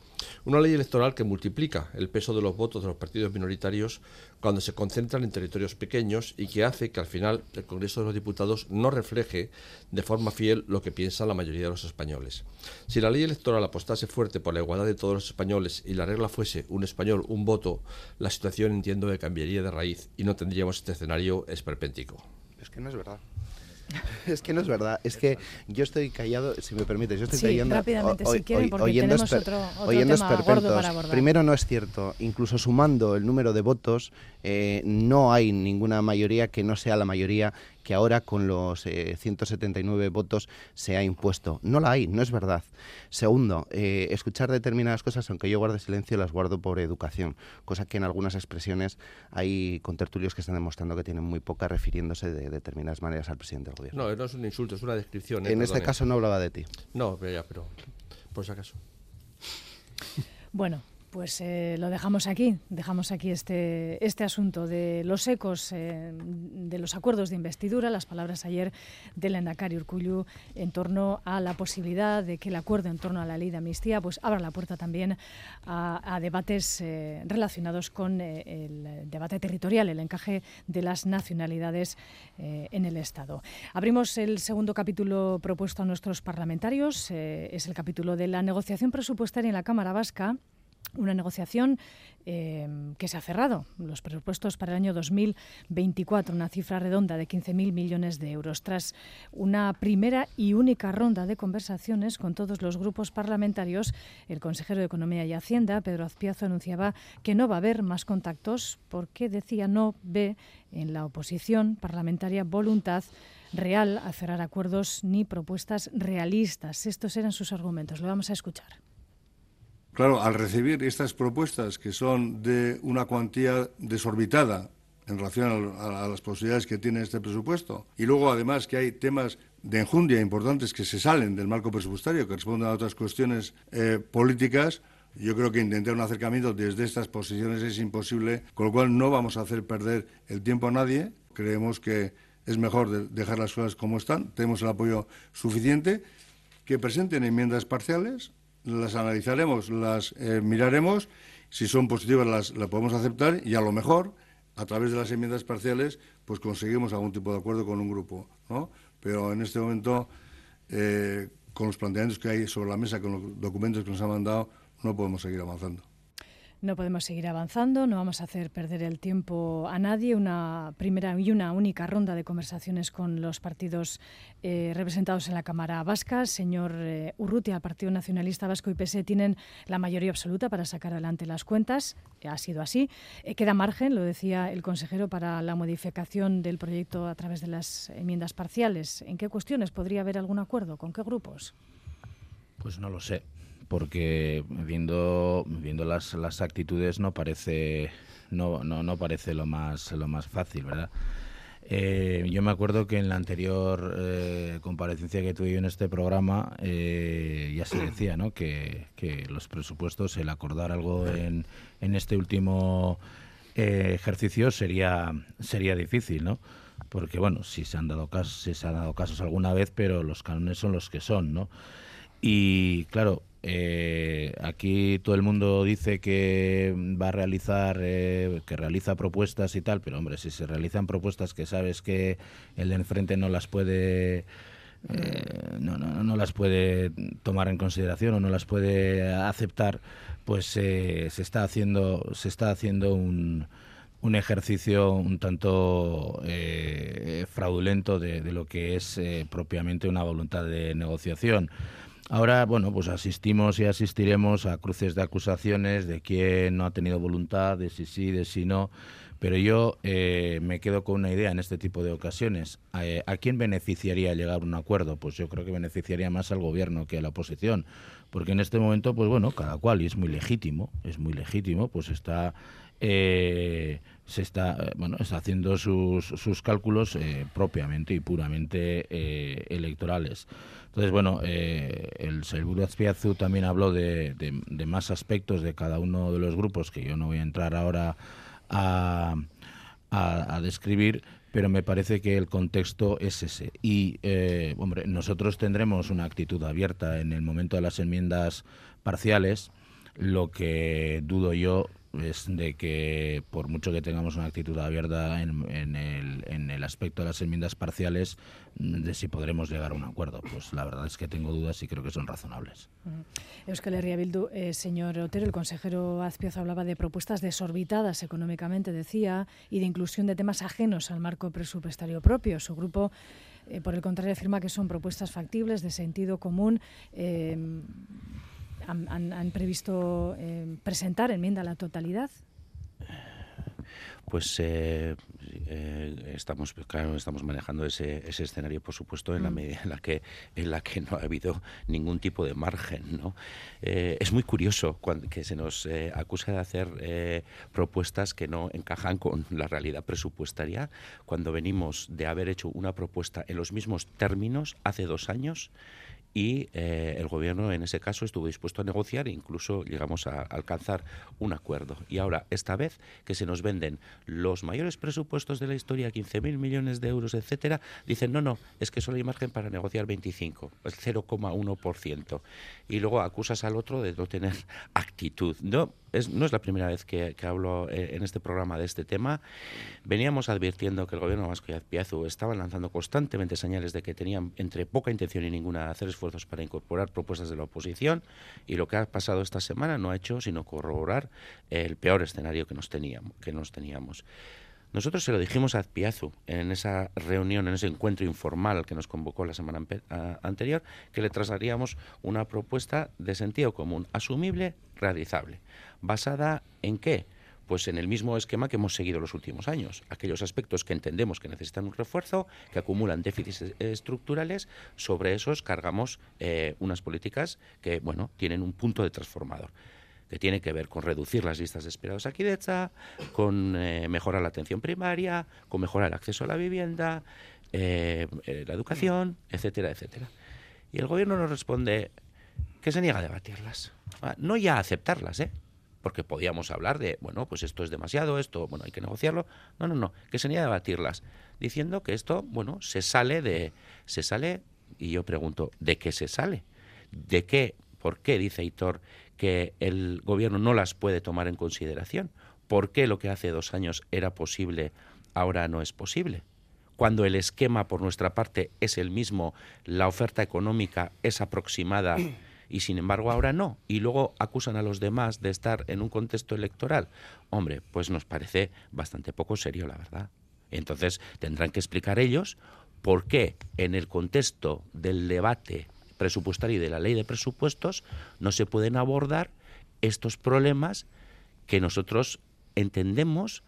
Una ley electoral que multiplica el peso de los votos de los partidos minoritarios cuando se concentran en territorios pequeños y que hace que al final el Congreso de los Diputados no refleje de forma fiel lo que piensa la mayoría de los españoles. Si la ley electoral apostase fuerte por la igualdad de todos los españoles y la regla fuese un español, un voto, la situación entiendo que cambiaría de raíz y no tendríamos este escenario esperpéntico. Es que no es verdad. Es que no es verdad. Es que yo estoy callado, si me permites, yo estoy callando. Rápidamente, si quieren, porque tenemos otro, tema gordo para abordar. Primero, no es cierto. Incluso sumando el número de votos, eh, no hay ninguna mayoría que no sea la mayoría que ahora con los 179 eh, votos se ha impuesto. No la hay, no es verdad. Segundo, eh, escuchar determinadas cosas, aunque yo guarde silencio, las guardo por educación, cosa que en algunas expresiones hay contertulios que están demostrando que tienen muy poca refiriéndose de determinadas maneras al presidente del gobierno. No, no es un insulto, es una descripción. ¿eh? en este caso no hablaba de ti. No, pero ya, pero por si acaso. Bueno, pues eh, lo dejamos aquí, dejamos aquí este, este asunto de los ecos eh, de los acuerdos de investidura, las palabras ayer del Endacari Urcullu en torno a la posibilidad de que el acuerdo en torno a la ley de amnistía pues abra la puerta también a, debates eh, relacionados con el debate territorial, el encaje de las nacionalidades en el Estado. Abrimos el segundo capítulo propuesto a nuestros parlamentarios, es el capítulo de la negociación presupuestaria en la Cámara Vasca una negociación eh, que se ha cerrado. Los presupuestos para el año 2024, una cifra redonda de 15.000 millones de euros. Tras una primera y única ronda de conversaciones con todos los grupos parlamentarios, el consejero de Economía y Hacienda, Pedro Azpiazo, anunciaba que no va a haber más contactos porque decía no ve en la oposición parlamentaria voluntad real a cerrar acuerdos ni propuestas realistas. Estos eran sus argumentos. Lo vamos a escuchar. Claro, al recibir estas propuestas que son de una cuantía desorbitada en relación a, las posibilidades que tiene este presupuesto, y luego además que hay temas de enjundia importantes que se salen del marco presupuestario, que responden a otras cuestiones eh, políticas, yo creo que intentar un acercamiento desde estas posiciones es imposible, con lo cual no vamos a hacer perder el tiempo a nadie. Creemos que es mejor dejar las cosas como están, tenemos el apoyo suficiente, que presenten enmiendas parciales, las analizaremos, las eh, miraremos, si son positivas las, podemos aceptar y a lo mejor, a través de las enmiendas parciales, pues conseguimos algún tipo de acuerdo con un grupo, ¿no? Pero en este momento, eh, con los planteamientos que hay sobre la mesa, con los documentos que nos han mandado, no podemos seguir avanzando. No podemos seguir avanzando, no vamos a hacer perder el tiempo a nadie. Una primera y una única ronda de conversaciones con los partidos eh, representados en la Cámara Vasca. Señor eh, Urrutia, Partido Nacionalista Vasco y PSE tienen la mayoría absoluta para sacar adelante las cuentas. Ha sido así. Eh, queda margen, lo decía el consejero, para la modificación del proyecto a través de las enmiendas parciales. ¿En qué cuestiones podría haber algún acuerdo? ¿Con qué grupos? Pues no lo sé porque viendo viendo las, las actitudes no parece no, no, no parece lo más lo más fácil verdad eh, yo me acuerdo que en la anterior eh, comparecencia que tuve en este programa eh, ya se decía ¿no? que, que, los presupuestos, el acordar algo en, en este último ejercicio sería, sería difícil, ¿no? Porque, bueno, si se han dado casos, si se han dado casos alguna vez, pero los cánones son los que son, ¿no? Y, claro, eh, aquí todo el mundo dice que va a realizar, eh, que realiza propuestas y tal, pero hombre, si se realizan propuestas que sabes que el de enfrente no las puede eh, no, no, no, las puede tomar en consideración o no las puede aceptar, pues se está haciendo se está haciendo un, un ejercicio un tanto fraudulento de, lo que es propiamente una voluntad de negociación. Ahora, bueno, pues asistimos y asistiremos a cruces de acusaciones de quién no ha tenido voluntad, de si sí, de si no. Pero yo eh, me quedo con una idea en este tipo de ocasiones. Eh, ¿A quién beneficiaría llegar a un acuerdo? Pues yo creo que beneficiaría más al gobierno que a la oposición. Porque en este momento, pues bueno, cada cual, y es muy legítimo, es muy legítimo, pues está eh, se está bueno está haciendo sus, sus cálculos propiamente y puramente electorales entonces, bueno, eh, el Seguro Azpiazu también habló de, más aspectos de cada uno de los grupos que yo no voy a entrar ahora a, describir, pero me parece que el contexto es ese. Y, eh, hombre, nosotros tendremos una actitud abierta en el momento de las enmiendas parciales. Lo que dudo yo es de que por mucho que tengamos una actitud abierta en, en, el, en, el, aspecto de las enmiendas parciales, de si podremos llegar a un acuerdo. Pues la verdad es que tengo dudas y creo que son razonables. Euskal Herria Bildu, eh, señor Otero, el consejero Azpiaz hablaba de propuestas desorbitadas económicamente, decía, y de inclusión de temas ajenos al marco presupuestario propio. Su grupo eh, por el contrario, afirma que son propuestas factibles, de sentido común. Eh, han, previsto eh, presentar enmienda a la totalidad? Pues eh, eh, estamos claro, estamos manejando ese, ese escenario, por supuesto, en la mm. medida en la que en la que no ha habido ningún tipo de margen. ¿no? es muy curioso cuando, que se nos acusa de hacer propuestas que no encajan con la realidad presupuestaria, cuando venimos de haber hecho una propuesta en los mismos términos hace dos años y eh, el gobierno en ese caso estuvo dispuesto a negociar e incluso llegamos a alcanzar un acuerdo. Y ahora, esta vez que se nos venden los mayores presupuestos de la historia, 15.000 millones de euros, etcétera, dicen no, no, es que solo hay margen para negociar 25, el 0,1%. Y luego acusas al otro de no tener actitud. No, no es la primera vez que, hablo eh, en este programa de este tema. Veníamos advirtiendo que el gobierno vasco y Azpiazu estaban lanzando constantemente señales de que tenían entre poca intención y ninguna hacer esfuerzos para incorporar propuestas de la oposición y lo que ha pasado esta semana no ha hecho sino corroborar el peor escenario que nos teníamos. Que nos teníamos. Nosotros se lo dijimos a Azpiazu en esa reunión, en ese encuentro informal que nos convocó la semana anterior, que le trasladaríamos una propuesta de sentido común, asumible, realizable. ¿Basada en qué? Pues en el mismo esquema que hemos seguido los últimos años. Aquellos aspectos que entendemos que necesitan un refuerzo, que acumulan déficits estructurales, sobre esos cargamos eh, unas políticas que, bueno, tienen un punto de transformador que tiene que ver con reducir las listas de aquí de con eh, mejorar la atención primaria, con mejorar el acceso a la vivienda, eh, la educación, etcétera, etcétera. Y el gobierno nos responde que se niega a debatirlas. Ah, no ya a aceptarlas, ¿eh? porque podíamos hablar de, bueno, pues esto es demasiado, esto, bueno, hay que negociarlo. No, no, no, que se niega a debatirlas, diciendo que esto, bueno, se sale de, se sale, y yo pregunto, ¿de qué se sale? ¿De qué? ¿Por qué dice Hitor que el gobierno no las puede tomar en consideración? ¿Por qué lo que hace dos años era posible ahora no es posible? Cuando el esquema por nuestra parte es el mismo, la oferta económica es aproximada y sin embargo ahora no, y luego acusan a los demás de estar en un contexto electoral, hombre, pues nos parece bastante poco serio, la verdad. Entonces tendrán que explicar ellos por qué en el contexto del debate presupuestario y de la ley de presupuestos no se pueden abordar estos problemas que nosotros entendemos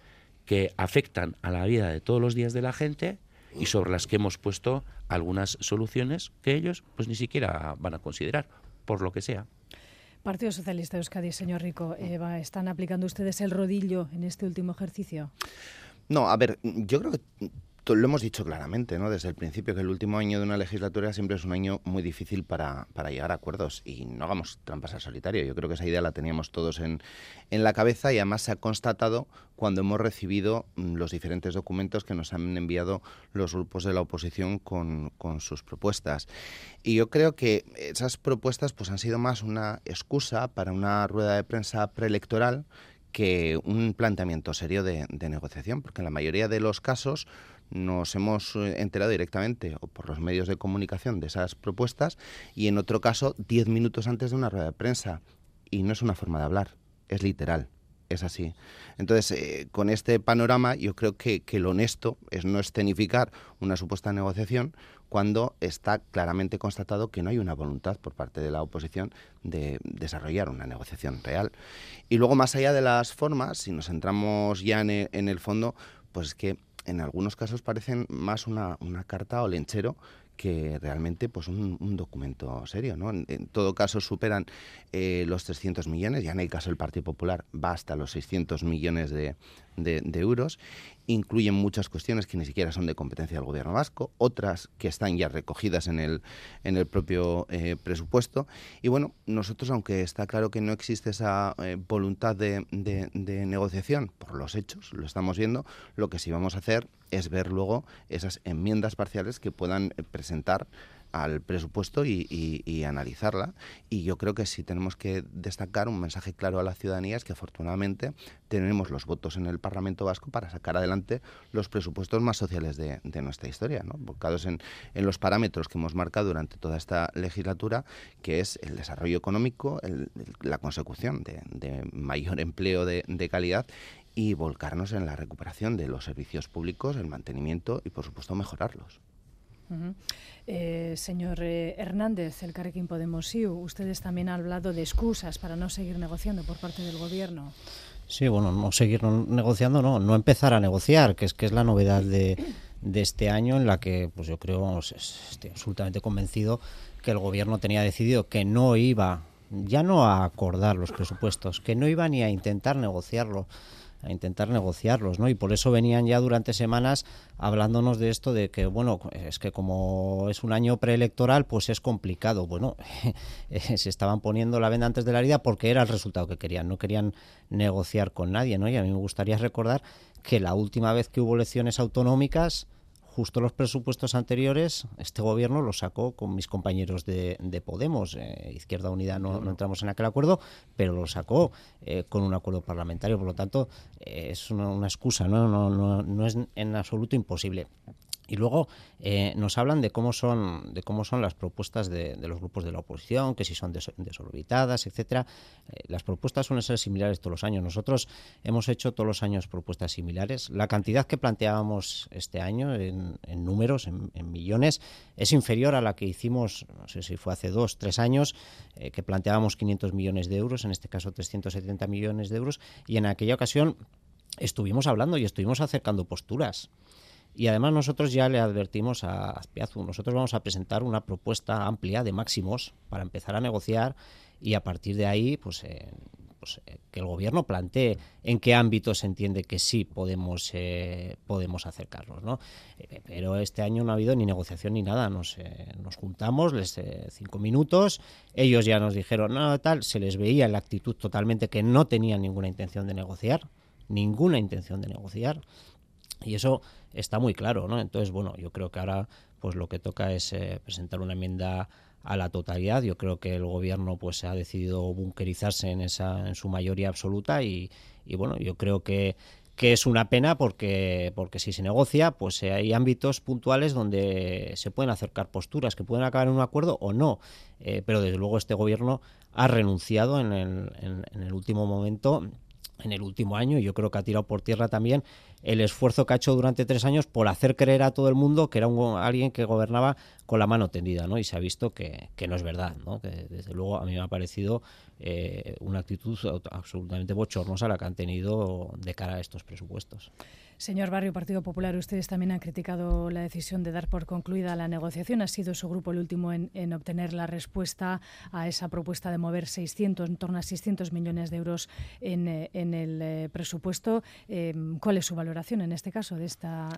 que afectan a la vida de todos los días de la gente y sobre las que hemos puesto algunas soluciones que ellos pues ni siquiera van a considerar, por lo que sea. Partido Socialista de Euskadi, señor Rico, Eva, ¿están aplicando ustedes el rodillo en este último ejercicio? No, a ver, yo creo que lo hemos dicho claramente, ¿no? Desde el principio, que el último año de una legislatura siempre es un año muy difícil para, para llegar a acuerdos y no hagamos trampas al solitario. Yo creo que esa idea la teníamos todos en, en la cabeza y además se ha constatado cuando hemos recibido mm, los diferentes documentos que nos han enviado los grupos de la oposición con, con sus propuestas. Y yo creo que esas propuestas pues han sido más una excusa para una rueda de prensa preelectoral que un planteamiento serio de, de negociación, porque en la mayoría de los casos nos hemos eh, enterado directamente o por los medios de comunicación de esas propuestas y en otro caso diez minutos antes de una rueda de prensa. Y no es una forma de hablar, es literal, es así. Entonces, eh, con este panorama yo creo que, que lo honesto es no escenificar una supuesta negociación cuando está claramente constatado que no hay una voluntad por parte de la oposición de desarrollar una negociación real. Y luego, más allá de las formas, si nos centramos ya en en el fondo, pues es que en algunos casos parecen más una, carta o lenchero que realmente pues un, documento serio. ¿no? En, todo caso superan eh, los 300 millones, ya en el caso del Partido Popular va hasta los 600 millones de, de, euros, incluyen muchas cuestiones que ni siquiera son de competencia del gobierno vasco, otras que están ya recogidas en el, en el propio eh, presupuesto. Y bueno, nosotros, aunque está claro que no existe esa eh, voluntad de, de negociación por los hechos, lo estamos viendo, lo que sí vamos a hacer es ver luego esas enmiendas parciales que puedan presentar al presupuesto y, analizarla. Y yo creo que si tenemos que destacar un mensaje claro a la ciudadanía es que afortunadamente tenemos los votos en el Parlamento Vasco para sacar adelante los presupuestos más sociales de, nuestra historia, ¿no? volcados en, los parámetros que hemos marcado durante toda esta legislatura, que es el desarrollo económico, la consecución de, mayor empleo de calidad y volcarnos en la recuperación de los servicios públicos, el mantenimiento y, por supuesto, mejorarlos. Eh, señor eh, Hernández, el Carrequín Podemos IU, ustedes también han hablado de excusas para no seguir negociando por parte del Gobierno. Sí, bueno, no seguir negociando, no, no empezar a negociar, que es que es la novedad de, este año en la que, pues yo creo, estoy absolutamente convencido que el Gobierno tenía decidido que no iba, ya no a acordar los presupuestos, que no iba ni a intentar negociarlo, a intentar negociarlos, ¿no? Y por eso venían ya durante semanas hablándonos de esto de que, bueno, es que como es un año preelectoral, pues es complicado. Bueno, se estaban poniendo la venda antes de la herida porque era el resultado que querían, no querían negociar con nadie, ¿no? Y a mí me gustaría recordar que la última vez que hubo elecciones autonómicas, justo los presupuestos anteriores, este gobierno los sacó con mis compañeros de, Podemos. Eh, Izquierda Unida no, entramos en aquel acuerdo, pero lo sacó eh, con un acuerdo parlamentario. Por lo tanto, eh, es una, una excusa, ¿no? No, no, no es en absoluto imposible. Y luego eh, nos hablan de cómo son, de cómo son las propuestas de, los grupos de la oposición, que si son desorbitadas, etcétera. Eh, las propuestas suelen ser similares todos los años. Nosotros hemos hecho todos los años propuestas similares. La cantidad que planteábamos este año en, números, en, millones, es inferior a la que hicimos, no sé si fue hace dos, tres años, eh, que planteábamos 500 millones de euros, en este caso 370 millones de euros, y en aquella ocasión estuvimos hablando y estuvimos acercando posturas. Y además nosotros ya le advertimos a Azpiazu, nosotros vamos a presentar una propuesta amplia de máximos para empezar a negociar y a partir de ahí, pues, eh, pues eh, que el gobierno plantee en qué ámbito se entiende que sí podemos eh, podemos acercarnos, ¿no? pero este año no ha habido ni negociación ni nada. Nos, nos juntamos, les cinco minutos, ellos ya nos dijeron no tal, se les veía la actitud totalmente que no tenían ninguna intención de negociar, ninguna intención de negociar. Y eso está muy claro, ¿no? Entonces, bueno, yo creo que ahora pues lo que toca es eh, presentar una enmienda a la totalidad. Yo creo que el gobierno pues ha decidido bunkerizarse en esa en su mayoría absoluta y, y bueno, yo creo que que es una pena porque, porque si se negocia, pues eh, hay ámbitos puntuales donde se pueden acercar posturas que pueden acabar en un acuerdo o no. Eh, pero desde luego este gobierno ha renunciado en el, en el último momento en el último año. Yo creo que ha tirado por tierra también el esfuerzo que ha hecho durante tres años por hacer creer a todo el mundo que era un, alguien que gobernaba con la mano tendida, ¿no? Y se ha visto que, no es verdad, ¿no? Que desde luego a mí me ha parecido eh, una actitud absolutamente bochornosa la que han tenido de cara a estos presupuestos. Señor Barrio, Partido Popular, ustedes también han criticado la decisión de dar por concluida la negociación. Ha sido su grupo el último en, obtener la respuesta a esa propuesta de mover 600, en torno a 600 millones de euros en, eh, el eh, presupuesto. ¿Cuál es su valoración en este caso de esta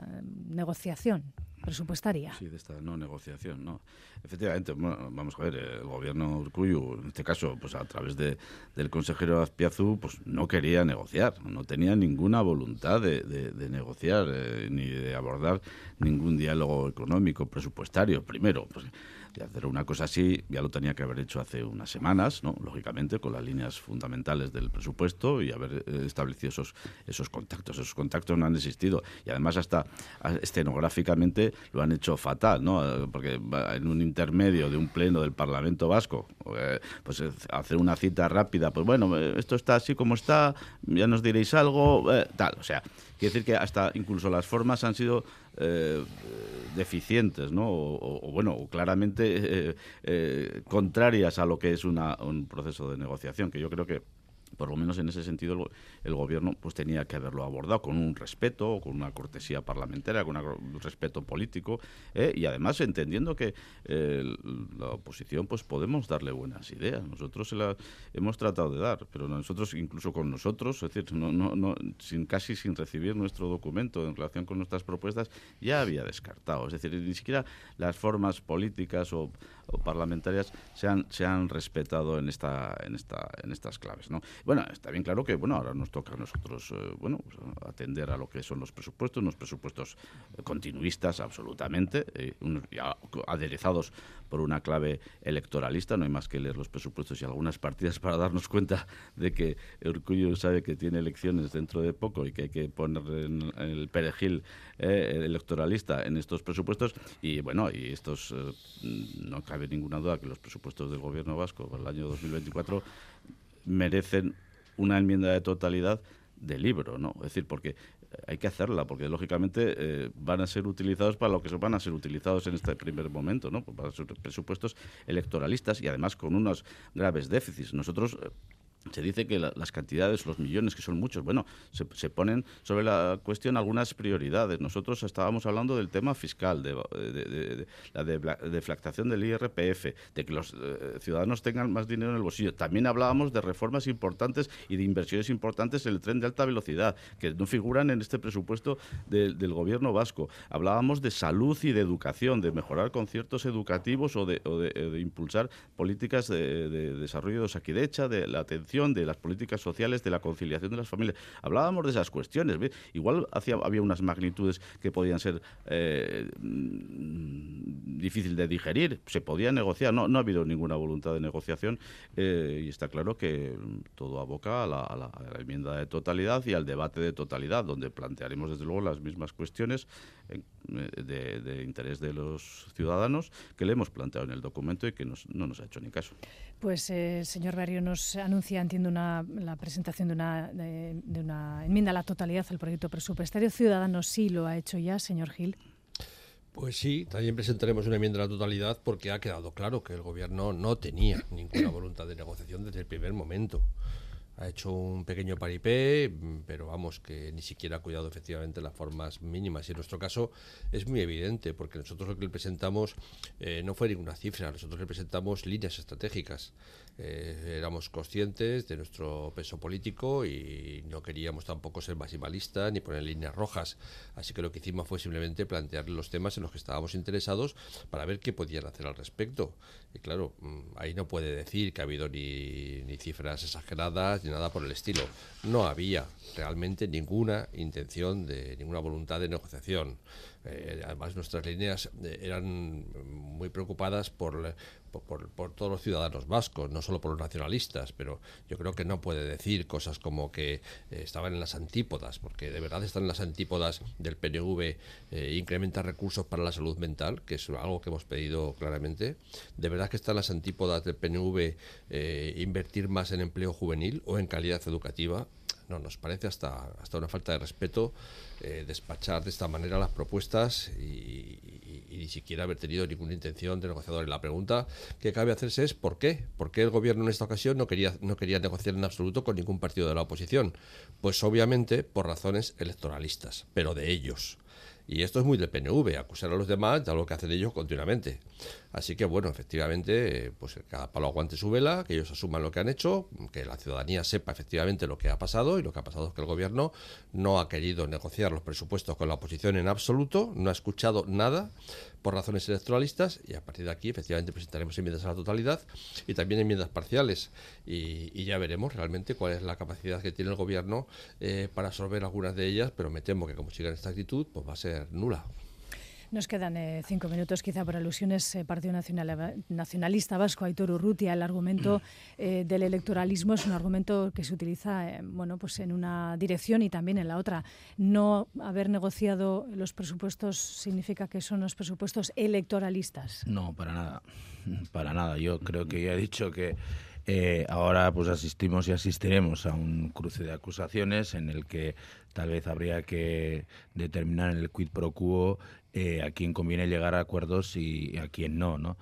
negociación presupuestaria? Sí, de esta no negociación, ¿no? Efectivamente, vamos a ver, el gobierno Urcuyu, en este caso, pues a través de, del consejero Azpiazu, pues no quería negociar, no tenía ninguna voluntad de, negociar eh, ni de abordar ningún diálogo económico, presupuestario. Primero, pues de hacer una cosa así ya lo tenía que haber hecho hace unas semanas, ¿no? lógicamente, con las líneas fundamentales del presupuesto y haber eh, establecido esos, esos contactos. Esos contactos no han existido y además hasta escenográficamente lo han hecho fatal, ¿no? porque en un intermedio de un pleno del Parlamento Vasco, eh, pues hacer una cita rápida, pues bueno, eh, esto está así como está, ya nos diréis algo, tal, o sea, quiere decir que hasta incluso las formas han sido eh, deficientes, ¿no? O, bueno, claramente eh, eh, contrarias a lo que es una, un proceso de negociación, que yo creo que por lo menos en ese sentido el, gobierno pues tenía que haberlo abordado con un respeto, con una cortesía parlamentaria, con un respeto político ¿eh? y además entendiendo que eh, la oposición pues podemos darle buenas ideas. Nosotros se las hemos tratado de dar, pero nosotros incluso con nosotros, es decir, no, no, no, sin casi sin recibir nuestro documento en relación con nuestras propuestas ya había descartado. Es decir, ni siquiera las formas políticas o, parlamentarias se han, se han respetado en esta en esta en estas claves, ¿no? Bueno, está bien claro que bueno, ahora nos toca a nosotros eh, bueno, pues, atender a lo que son los presupuestos, unos presupuestos continuistas absolutamente, eh, aderezados por una clave electoralista, no hay más que leer los presupuestos y algunas partidas para darnos cuenta de que Urcullo sabe que tiene elecciones dentro de poco y que hay que poner en, el perejil eh, electoralista en estos presupuestos. Y bueno, y estos no cabe ninguna duda que los presupuestos del gobierno vasco para el año 2024 merecen una enmienda de totalidad de libro, ¿no? Es decir, porque hay que hacerla, porque lógicamente eh, van a ser utilizados para lo que van a ser utilizados en este primer momento, ¿no? Para ser presupuestos electoralistas y además con unos graves déficits. Nosotros eh, se dice que las cantidades, los millones, que son muchos, bueno, se, ponen sobre la cuestión algunas prioridades. Nosotros estábamos hablando del tema fiscal, de, la deflactación del IRPF, de que los eh, ciudadanos tengan más dinero en el bolsillo. También hablábamos de reformas importantes y de inversiones importantes en el tren de alta velocidad, que no figuran en este presupuesto del gobierno vasco. Hablábamos de salud y de educación, de mejorar conciertos educativos o de, impulsar políticas de, desarrollo de Osakidecha, de la atención de las políticas sociales, de la conciliación de las familias. Hablábamos de esas cuestiones. Igual había unas magnitudes que podían ser eh, mm, difícil de digerir. Se podía negociar. No, ha habido ninguna voluntad de negociación eh, y está claro que todo aboca a la, a la enmienda de totalidad y al debate de totalidad, donde plantearemos desde luego las mismas cuestiones de, interés de los ciudadanos que le hemos planteado en el documento y que no nos ha hecho ni caso. Pues el eh, señor Barrio nos anuncia, entiendo, una, la presentación de una, de, una enmienda a la totalidad al proyecto presupuestario. Ciudadanos sí lo ha hecho ya, señor Gil. Pues sí, también presentaremos una enmienda a la totalidad porque ha quedado claro que el Gobierno no tenía ninguna voluntad de negociación desde el primer momento ha hecho un pequeño paripé, pero vamos, que ni siquiera ha cuidado efectivamente las formas mínimas. Y en nuestro caso es muy evidente, porque nosotros lo que le presentamos eh, no fue ninguna cifra, nosotros le presentamos líneas estratégicas. Eh, éramos conscientes de nuestro peso político y no queríamos tampoco ser maximalistas ni poner líneas rojas. Así que lo que hicimos fue simplemente plantear los temas en los que estábamos interesados para ver qué podían hacer al respecto. Y claro, mm, ahí no puede decir que ha habido ni, ni cifras exageradas nada por el estilo. No había realmente ninguna intención de ninguna voluntad de negociación. Eh, además, nuestras líneas eh, eran muy preocupadas por, por, todos los ciudadanos vascos, no solo por los nacionalistas, pero yo creo que no puede decir cosas como que eh, estaban en las antípodas, porque de verdad están en las antípodas del PNV incrementar recursos para la salud mental, que es algo que hemos pedido claramente. De verdad que están en las antípodas del PNV invertir más en empleo juvenil o en calidad educativa. No, nos parece hasta, hasta una falta de respeto eh, despachar de esta manera las propuestas y, ni siquiera haber tenido ninguna intención de negociador. La pregunta que cabe hacerse es ¿por qué? ¿Por qué el gobierno en esta ocasión no quería, no quería negociar en absoluto con ningún partido de la oposición? Pues obviamente por razones electoralistas, pero de ellos. Y esto es muy del PNV, acusar a los demás de algo que hacen ellos continuamente. Así que, bueno, efectivamente, pues cada palo aguante su vela, que ellos asuman lo que han hecho, que la ciudadanía sepa efectivamente lo que ha pasado y lo que ha pasado es que el gobierno no ha querido negociar los presupuestos con la oposición en absoluto, no ha escuchado nada por razones electoralistas y a partir de aquí efectivamente presentaremos enmiendas a la totalidad y también enmiendas parciales y, ya veremos realmente cuál es la capacidad que tiene el gobierno eh, para absorber algunas de ellas, pero me temo que como siga en esta actitud pues va a ser nula. Nos quedan eh, cinco minutos, quizá por alusiones. Eh, Partido Nacional, Nacionalista Vasco, Aitor Urrutia, el argumento eh, del electoralismo es un argumento que se utiliza bueno, pues en una dirección y también en la otra. No haber negociado los presupuestos significa que son los presupuestos electoralistas. No, para nada. Para nada. Yo creo que ya he dicho que ahora pues asistimos y asistiremos a un cruce de acusaciones en el que tal vez habría que determinar el quid pro quo eh, a quién conviene llegar a acuerdos y a quién no, ¿no?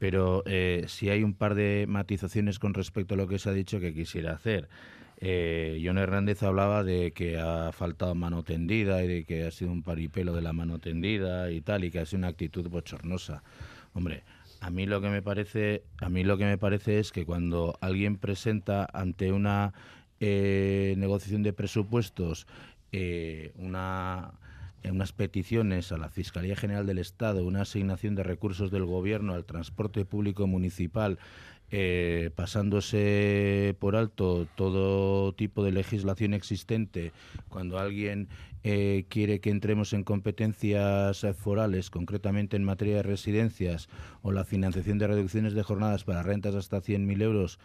Pero eh, si hay un par de matizaciones con respecto a lo que se ha dicho que quisiera hacer. Eh, John Hernández hablaba de que ha faltado mano tendida y de que ha sido un paripelo de la mano tendida y tal, y que ha sido una actitud bochornosa. Hombre, a mí lo que me parece, a mí lo que me parece es que cuando alguien presenta ante una eh, negociación de presupuestos una unas peticiones a la Fiscalía General del Estado, una asignación de recursos del Gobierno al transporte público municipal, eh, pasándose por alto todo tipo de legislación existente, cuando alguien eh, quiere que entremos en competencias forales, concretamente en materia de residencias, o la financiación de reducciones de jornadas para rentas hasta 100.000 euros,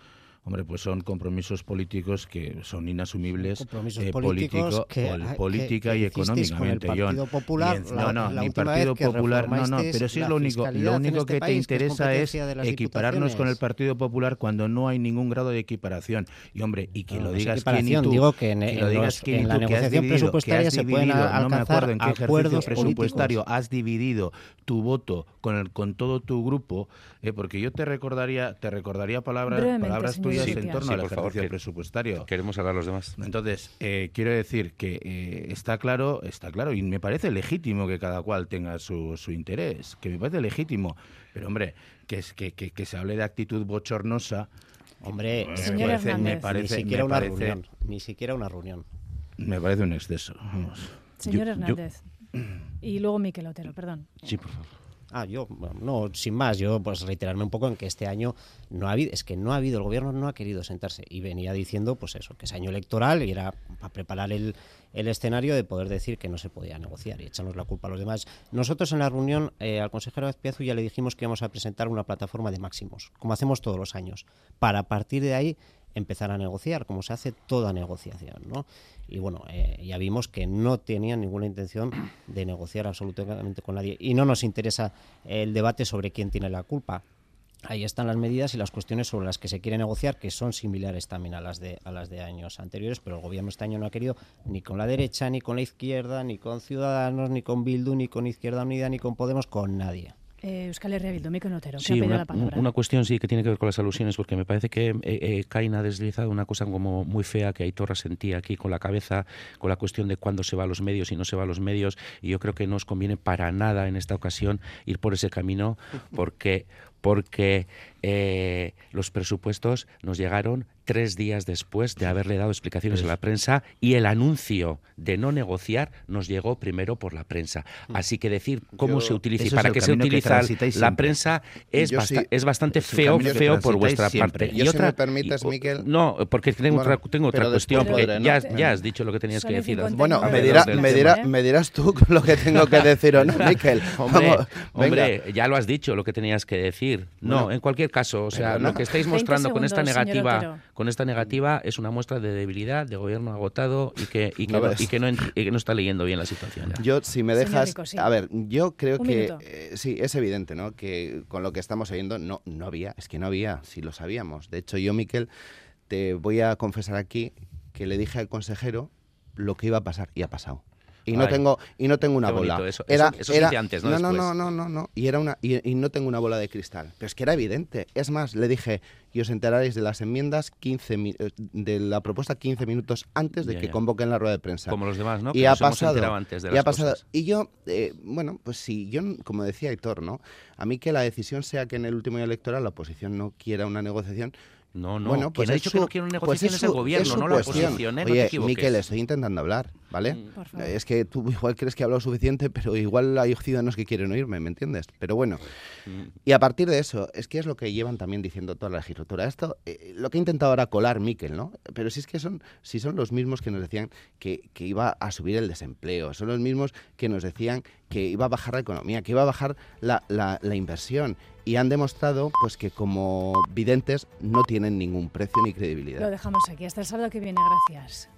Hombre, pues son compromisos políticos que son inasumibles compromisos eh, políticos que, política y económicamente. Con el Partido Popular, no, no, ni Partido Popular, no, no, pero sí es lo único, lo único este que te interesa es, equipararnos con el Partido Popular cuando no hay ningún grado de equiparación. Y hombre, y que lo digas quién y tú, digo que en, lo digas quién y tú, la negociación presupuestaria se pueden alcanzar no me acuerdo en qué ejercicio presupuestario has dividido tu voto con el, con todo tu grupo, eh, porque yo te recordaría te recordaría palabras palabras tuyas en torno al ejercicio presupuestario. Queremos hablar los demás. Entonces, eh, quiero decir que eh, está claro, está claro, y me parece legítimo que cada cual tenga su, su interés, que me parece legítimo, pero hombre, que, es, que, que, se hable de actitud bochornosa. Hombre, me parece, ni siquiera una reunión, ni siquiera una reunión. Me parece un exceso. Señor Hernández. Y luego Miquel Otero, perdón. Sí, por favor. Ah, yo, no, sin más, yo pues reiterarme un poco en que este año no ha habido, es que no ha habido, el gobierno no ha querido sentarse y venía diciendo pues eso, que es año electoral y era para preparar el, el escenario de poder decir que no se podía negociar y echarnos la culpa a los demás. Nosotros en la reunión eh, al consejero Azpiazu ya le dijimos que íbamos a presentar una plataforma de máximos, como hacemos todos los años, para partir de ahí empezar a negociar, como se hace toda negociación, ¿no? y bueno, eh, ya vimos que no tenían ninguna intención de negociar absolutamente con nadie. Y no nos interesa el debate sobre quién tiene la culpa. Ahí están las medidas y las cuestiones sobre las que se quiere negociar, que son similares también a las de a las de años anteriores, pero el gobierno este año no ha querido ni con la derecha, ni con la izquierda, ni con Ciudadanos, ni con Bildu, ni con Izquierda Unida, ni con Podemos, con nadie. Eh, Euskal Herria Bildu, Notero, sí, una, una, cuestión sí que tiene que ver con las alusiones, porque me parece que eh, eh ha deslizado una cosa como muy fea que Aitorra sentía aquí con la cabeza, con la cuestión de cuándo se va a los medios y no se va a los medios, y yo creo que no os conviene para nada en esta ocasión ir por ese camino, porque porque eh, los presupuestos nos llegaron tres días después de haberle dado explicaciones a la prensa y el anuncio de no negociar nos llegó primero por la prensa. Mm. Así que decir cómo se utiliza y para qué se utiliza la prensa es, es bastante feo, feo por vuestra parte. y otra, si me permites, Miquel... No, porque tengo otra, tengo otra cuestión. ya, ya, has dicho lo que tenías que decir. Bueno, me, dirá, me, dirá, me, dirás tú lo que tengo que decir o no, Miquel. hombre, hombre, ya lo has dicho lo que tenías que decir. No, en cualquier caso, o sea, lo que estáis mostrando con esta negativa con esta negativa es una muestra de debilidad, de gobierno agotado y que, y que, no, no, está leyendo bien la situación. Yo, si me dejas... A ver, yo creo que... Eh, sí, es evidente, ¿no? Que con lo que estamos oyendo no, no había, es que no había, si lo sabíamos. De hecho, yo, Miquel, te voy a confesar aquí que le dije al consejero lo que iba a pasar y ha pasado y no tengo y no tengo una bola. Eso, era, era antes, ¿no? No, no, no, no, no, y era una y, no tengo una bola de cristal. Pero es que era evidente. Es más, le dije, y os enteraréis de las enmiendas 15 eh, de la propuesta 15 minutos antes de que convoquen la rueda de prensa. Como los demás, ¿no? Y ha pasado, antes de y ha pasado. Y yo, eh, bueno, pues si yo, como decía Héctor, ¿no? A mí que la decisión sea que en el último día electoral la oposición no quiera una negociación, no, no. Bueno, pues ha dicho que no quiere una pues es, el gobierno, no la oposición. ¿eh? Oye, no Miquel, estoy intentando hablar, ¿vale? Mm. Es que tú igual crees que he hablado suficiente, pero igual hay ciudadanos que quieren oírme, ¿me entiendes? Pero bueno. Mm. Y a partir de eso, es que es lo que llevan también diciendo toda la legislatura. Esto, eh, lo que he intentado ahora colar Miquel, ¿no? Pero si es que son, si son los mismos que nos decían que, que iba a subir el desempleo, son los mismos que nos decían que iba a bajar la economía, que iba a bajar la, la, la inversión y han demostrado pues que como videntes no tienen ningún precio ni credibilidad. Lo dejamos aquí. Hasta el sábado que viene. Gracias.